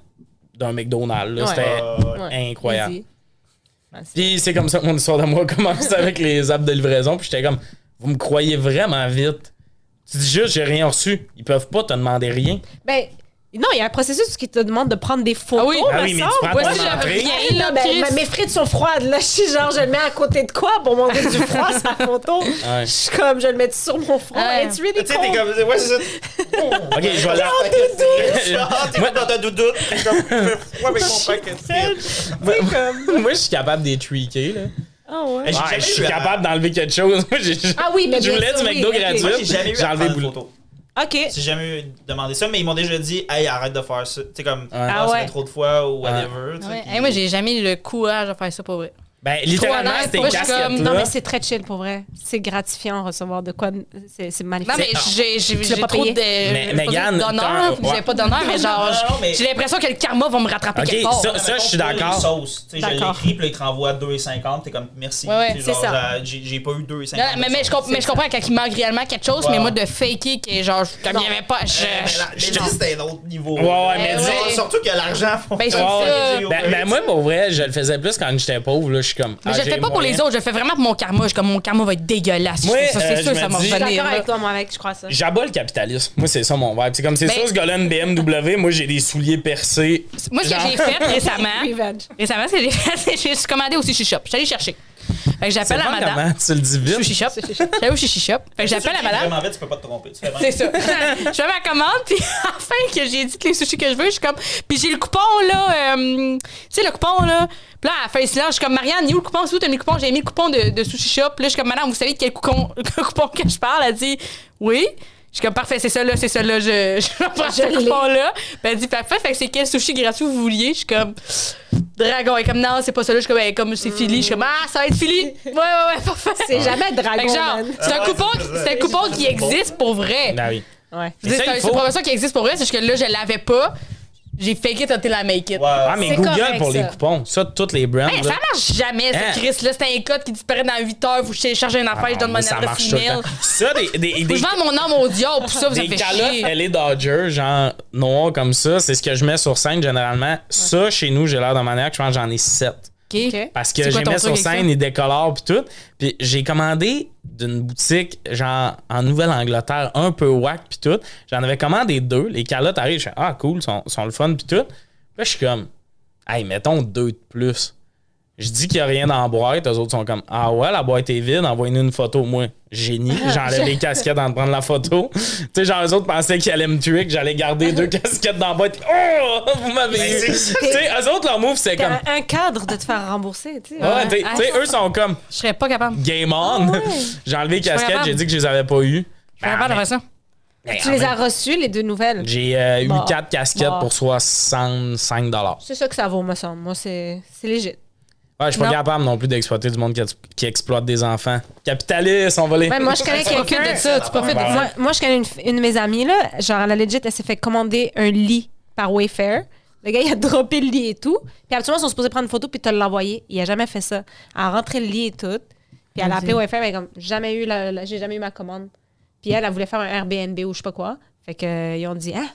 d'un McDonald's. Ouais. C'était Ouais. incroyable. C'est- Puis c'est comme ça que mon histoire de moi commence avec les apps de livraison. Puis j'étais comme, vous me croyez vraiment vite? Tu dis juste, j'ai rien reçu. Ils peuvent pas te demander rien. Ben, non, il y a un processus qui te demande de prendre des photos. Ah oui? Ah oui, mais tu prends Moi, ton entrée. rien, là, Ben, ben, mes frites sont froides. Là, je suis genre, je le mets à côté de quoi pour montrer du froid sur la photo? Ouais. Je suis comme, je le mets sur mon front. Ouais. It's really Tu sais, t'es comme. Ouais, c'est ça. Ok, je vais T'es comme dans ta doudoute. T'es comme. Ouais, avec mon paquet de. Moi, je suis capable tweaker, là. Ah ouais. Je suis capable d'enlever quelque chose. Moi, Ah oui, mais Je voulais du McDo gratuit. Moi, j'ai jamais eu J'ai à enlevé boulot. OK. J'ai jamais eu demandé ça, mais ils m'ont déjà dit, hey, arrête de faire ça. Tu sais, comme, Ah ah, ça ouais. fait trop de fois ou whatever. Ouais. Hey, moi, j'ai jamais eu le courage de faire ça pour vrai. Ben, littéralement, comme- casquettes-là. Non, mais c'est très chill pour vrai. C'est gratifiant recevoir de quoi. C'est c'est magnifique. Non, mais j'ai j'ai- l'as j'ai pas trop de. Mais, d'honneur, j'ai pas d'honneur, mais genre, j'ai l'impression que le karma va me rattraper quelque part. ça- Mettons, je suis d'accord. sais, je l'écris, puis là, ils te renvoient 2,50, t'es comme merci. C'est ça. j'ai- pas eu 2,50. Non, mais, mais, je comp- mais je comprends quand il manque réellement quelque chose, mais moi, de faker que genre, je- comme il y avait pas. je- Euh, mais la- je- mais Mehdi, c'était un autre niveau. Ouais, ouais, mais dis- Surtout que l'argent. Ben, ça. Ben, ben, moi, pour vrai, je le faisais plus quand j'étais pauvre. Là, je suis comme. Mais ah, je le j'ai fais pas pour les autres, je le fais vraiment pour mon karma. Je suis comme mon karma va être dégueulasse. Moi, ça, euh, c'est je sûr, ça dis- Je suis d'accord là. avec toi, moi, avec, je crois ça. J'abats le capitalisme. Moi, c'est ça mon vibe. C'est comme c'est Ben- ça, ce gars-là, une BMW. Moi, j'ai des souliers percés. Moi, ce que j'ai fait récemment, récemment, ce que j'ai fait, c'est que je suis commandé au sushi shop. Je suis allée chercher. Fait que j'appelle la pas madame. comment tu le dis vite? Sushi shop. J'allais au sushi shop. Fait que j'appelle la écris madame. vraiment vite, tu peux pas te tromper. C'est ça. je fais ma commande, puis enfin que j'ai dit que les sushis que je veux, je suis comme. Puis j'ai le coupon, là. euh, tu sais, le coupon, là. Puis là, à la fin, silence, je suis comme, Marianne, il où le coupon? C'est où t'as mis le coupon? J'ai mis le coupon de, de sushi shop. Puis là, je suis comme, madame, vous savez de quel coupon, le coupon que je parle? Elle dit, oui. Je suis comme, parfait, c'est ça, là, c'est ça, là. Je, je prends ce coupon-là. Puis elle dit, parfait, fait que c'est quel sushi gratuit vous vouliez? Je suis comme, dragon. Elle est comme, non, c'est pas ça, là. Je suis comme, Ben, comme c'est Philly. Je suis comme, ah, ça va être Philly. Ouais, ouais, ouais, parfait. C'est jamais Fait que dragon, c'est un coupon, c'est un coupon qui existe pour vrai. Ben oui. Ouais. C'est une promotion qui existe pour vrai, c'est juste que là, je l'avais pas. J'ai fake it until I make it. Ah, mais Google correct, pour les coupons. Ça, toutes les brands. Hey, là. ça marche jamais, Hein? ce Chris. Là, c'est un code qui disparaît dans 8 heures. Faut que je télécharge une affaire, je donne mon Ah, adresse email. Ça, des, des, que des, je vende mon âme au diable pour ça, vous des fait calottes chier. LA Dodger, genre noir comme ça, c'est ce que je mets sur scène généralement. Ça, chez nous, j'ai l'air d'un maniaque, je pense que j'en ai 7. Parce que C'est quoi j'ai ton mis truc sur scène, ils décolorent puis tout. Puis j'ai commandé d'une boutique, genre en Nouvelle-Angleterre, un peu whack puis tout. J'en avais commandé deux. Les calottes arrivent, je fais Ah, cool, sont, sont le fun puis tout. Puis là, je suis comme Hey, mettons deux de plus. Je dis qu'il n'y a rien dans la boîte. Eux autres sont comme Ah ouais, la boîte est vide, envoyez-nous une photo. Moi, génie. J'enlève les casquettes en prendre la photo. tu sais, genre, eux autres pensaient qu'ils allaient me tuer, que j'allais garder deux casquettes dans la boîte. Oh, vous m'avez Ben, eu. Tu sais, eux autres, leur move, c'est comme un, un cadre de te faire rembourser, tu sais. Ouais, t'sais- Ah, t'sais, eux sont comme Je serais pas capable. game on. Ah ouais. J'ai enlevé les casquettes, j'ai dit que je les avais pas eues. Je suis pas capable de faire ça. Mais Tu les même- as reçus, les deux nouvelles? J'ai euh, eu Bon. quatre casquettes Bon. pour 65 dollars. C'est ça que ça vaut, me semble. Moi, c'est léger. Ouais, je suis pas Non. capable non plus d'exploiter du monde qui, qui exploite des enfants. Capitaliste, on va les. Ouais, moi, je connais quelqu'un. de ça, tu profites de Ouais. ça. Moi, moi, je connais une, une de mes amies, là. Genre, elle a legit, elle s'est fait commander un lit par Wayfair. Le gars, il a droppé le lit et tout. Puis habituellement, ils sont supposés prendre une photo puis te l'envoyer. Il a jamais fait ça. Elle a rentré le lit et tout. Puis elle a appelé Wayfair, elle a comme, jamais eu la, la- j'ai jamais eu ma commande. Puis elle, elle voulait faire un Airbnb ou je sais pas quoi. Fait que, euh, ils ont dit, ah,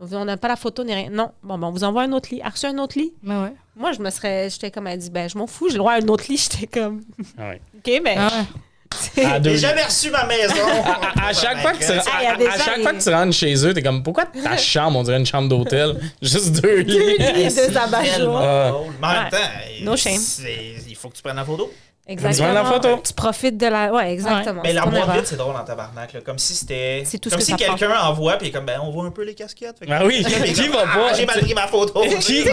on n'a pas la photo ni rien. Non, bon, bon, on vous envoie un autre lit. Elle a reçu un autre lit? Ouais. Moi, je me serais, j'étais comme, elle dit, ben, je m'en fous, j'ai le droit à un autre lit. J'étais comme, Ah ouais. OK, mais. Ah ouais. J'ai jamais reçu ma maison. à, à chaque fois que tu, Ah, à- chaque fois que tu rentres chez eux, t'es comme pourquoi ta chambre on dirait une chambre d'hôtel? Juste deux lits. Deux lits, deux Ah. drôle. Mais en même temps, No shame. c'est- il faut que tu prennes la photo. Exactement. la photo? Tu profites de la. Ouais, exactement. Mais la C'est ton boîte erreur. vide, c'est drôle en tabarnak. Là. Comme si c'était. C'est tout ce Comme que si ça prend. quelqu'un envoie, puis comme, ben, on voit un peu les casquettes. Que- Ah oui, qui va pas? Ah, J'ai mal pris ma photo. Qui, qui-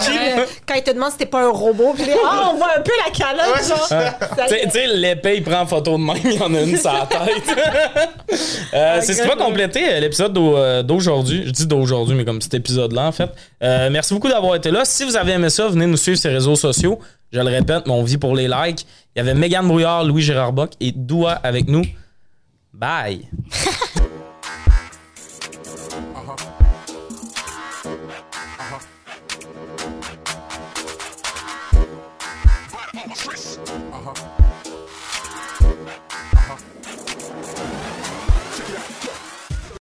Quand il te demande si t'es pas un robot, puis ah, on voit un peu la calotte, Ouais, genre. y Tu sais- l'épée, il prend en photo de même, il y en a une sur la tête. Euh, c'est ce qui va compléter euh, l'épisode euh, d'aujourd'hui. Je dis d'aujourd'hui, mais comme cet épisode-là, en fait. Euh, merci beaucoup d'avoir été là. Si vous avez aimé ça, venez nous suivre sur les réseaux sociaux. Je le répète, mais on vit pour les likes. Il y avait Megan Brouillard, Louis Gérard Bock et Doua avec nous. Bye!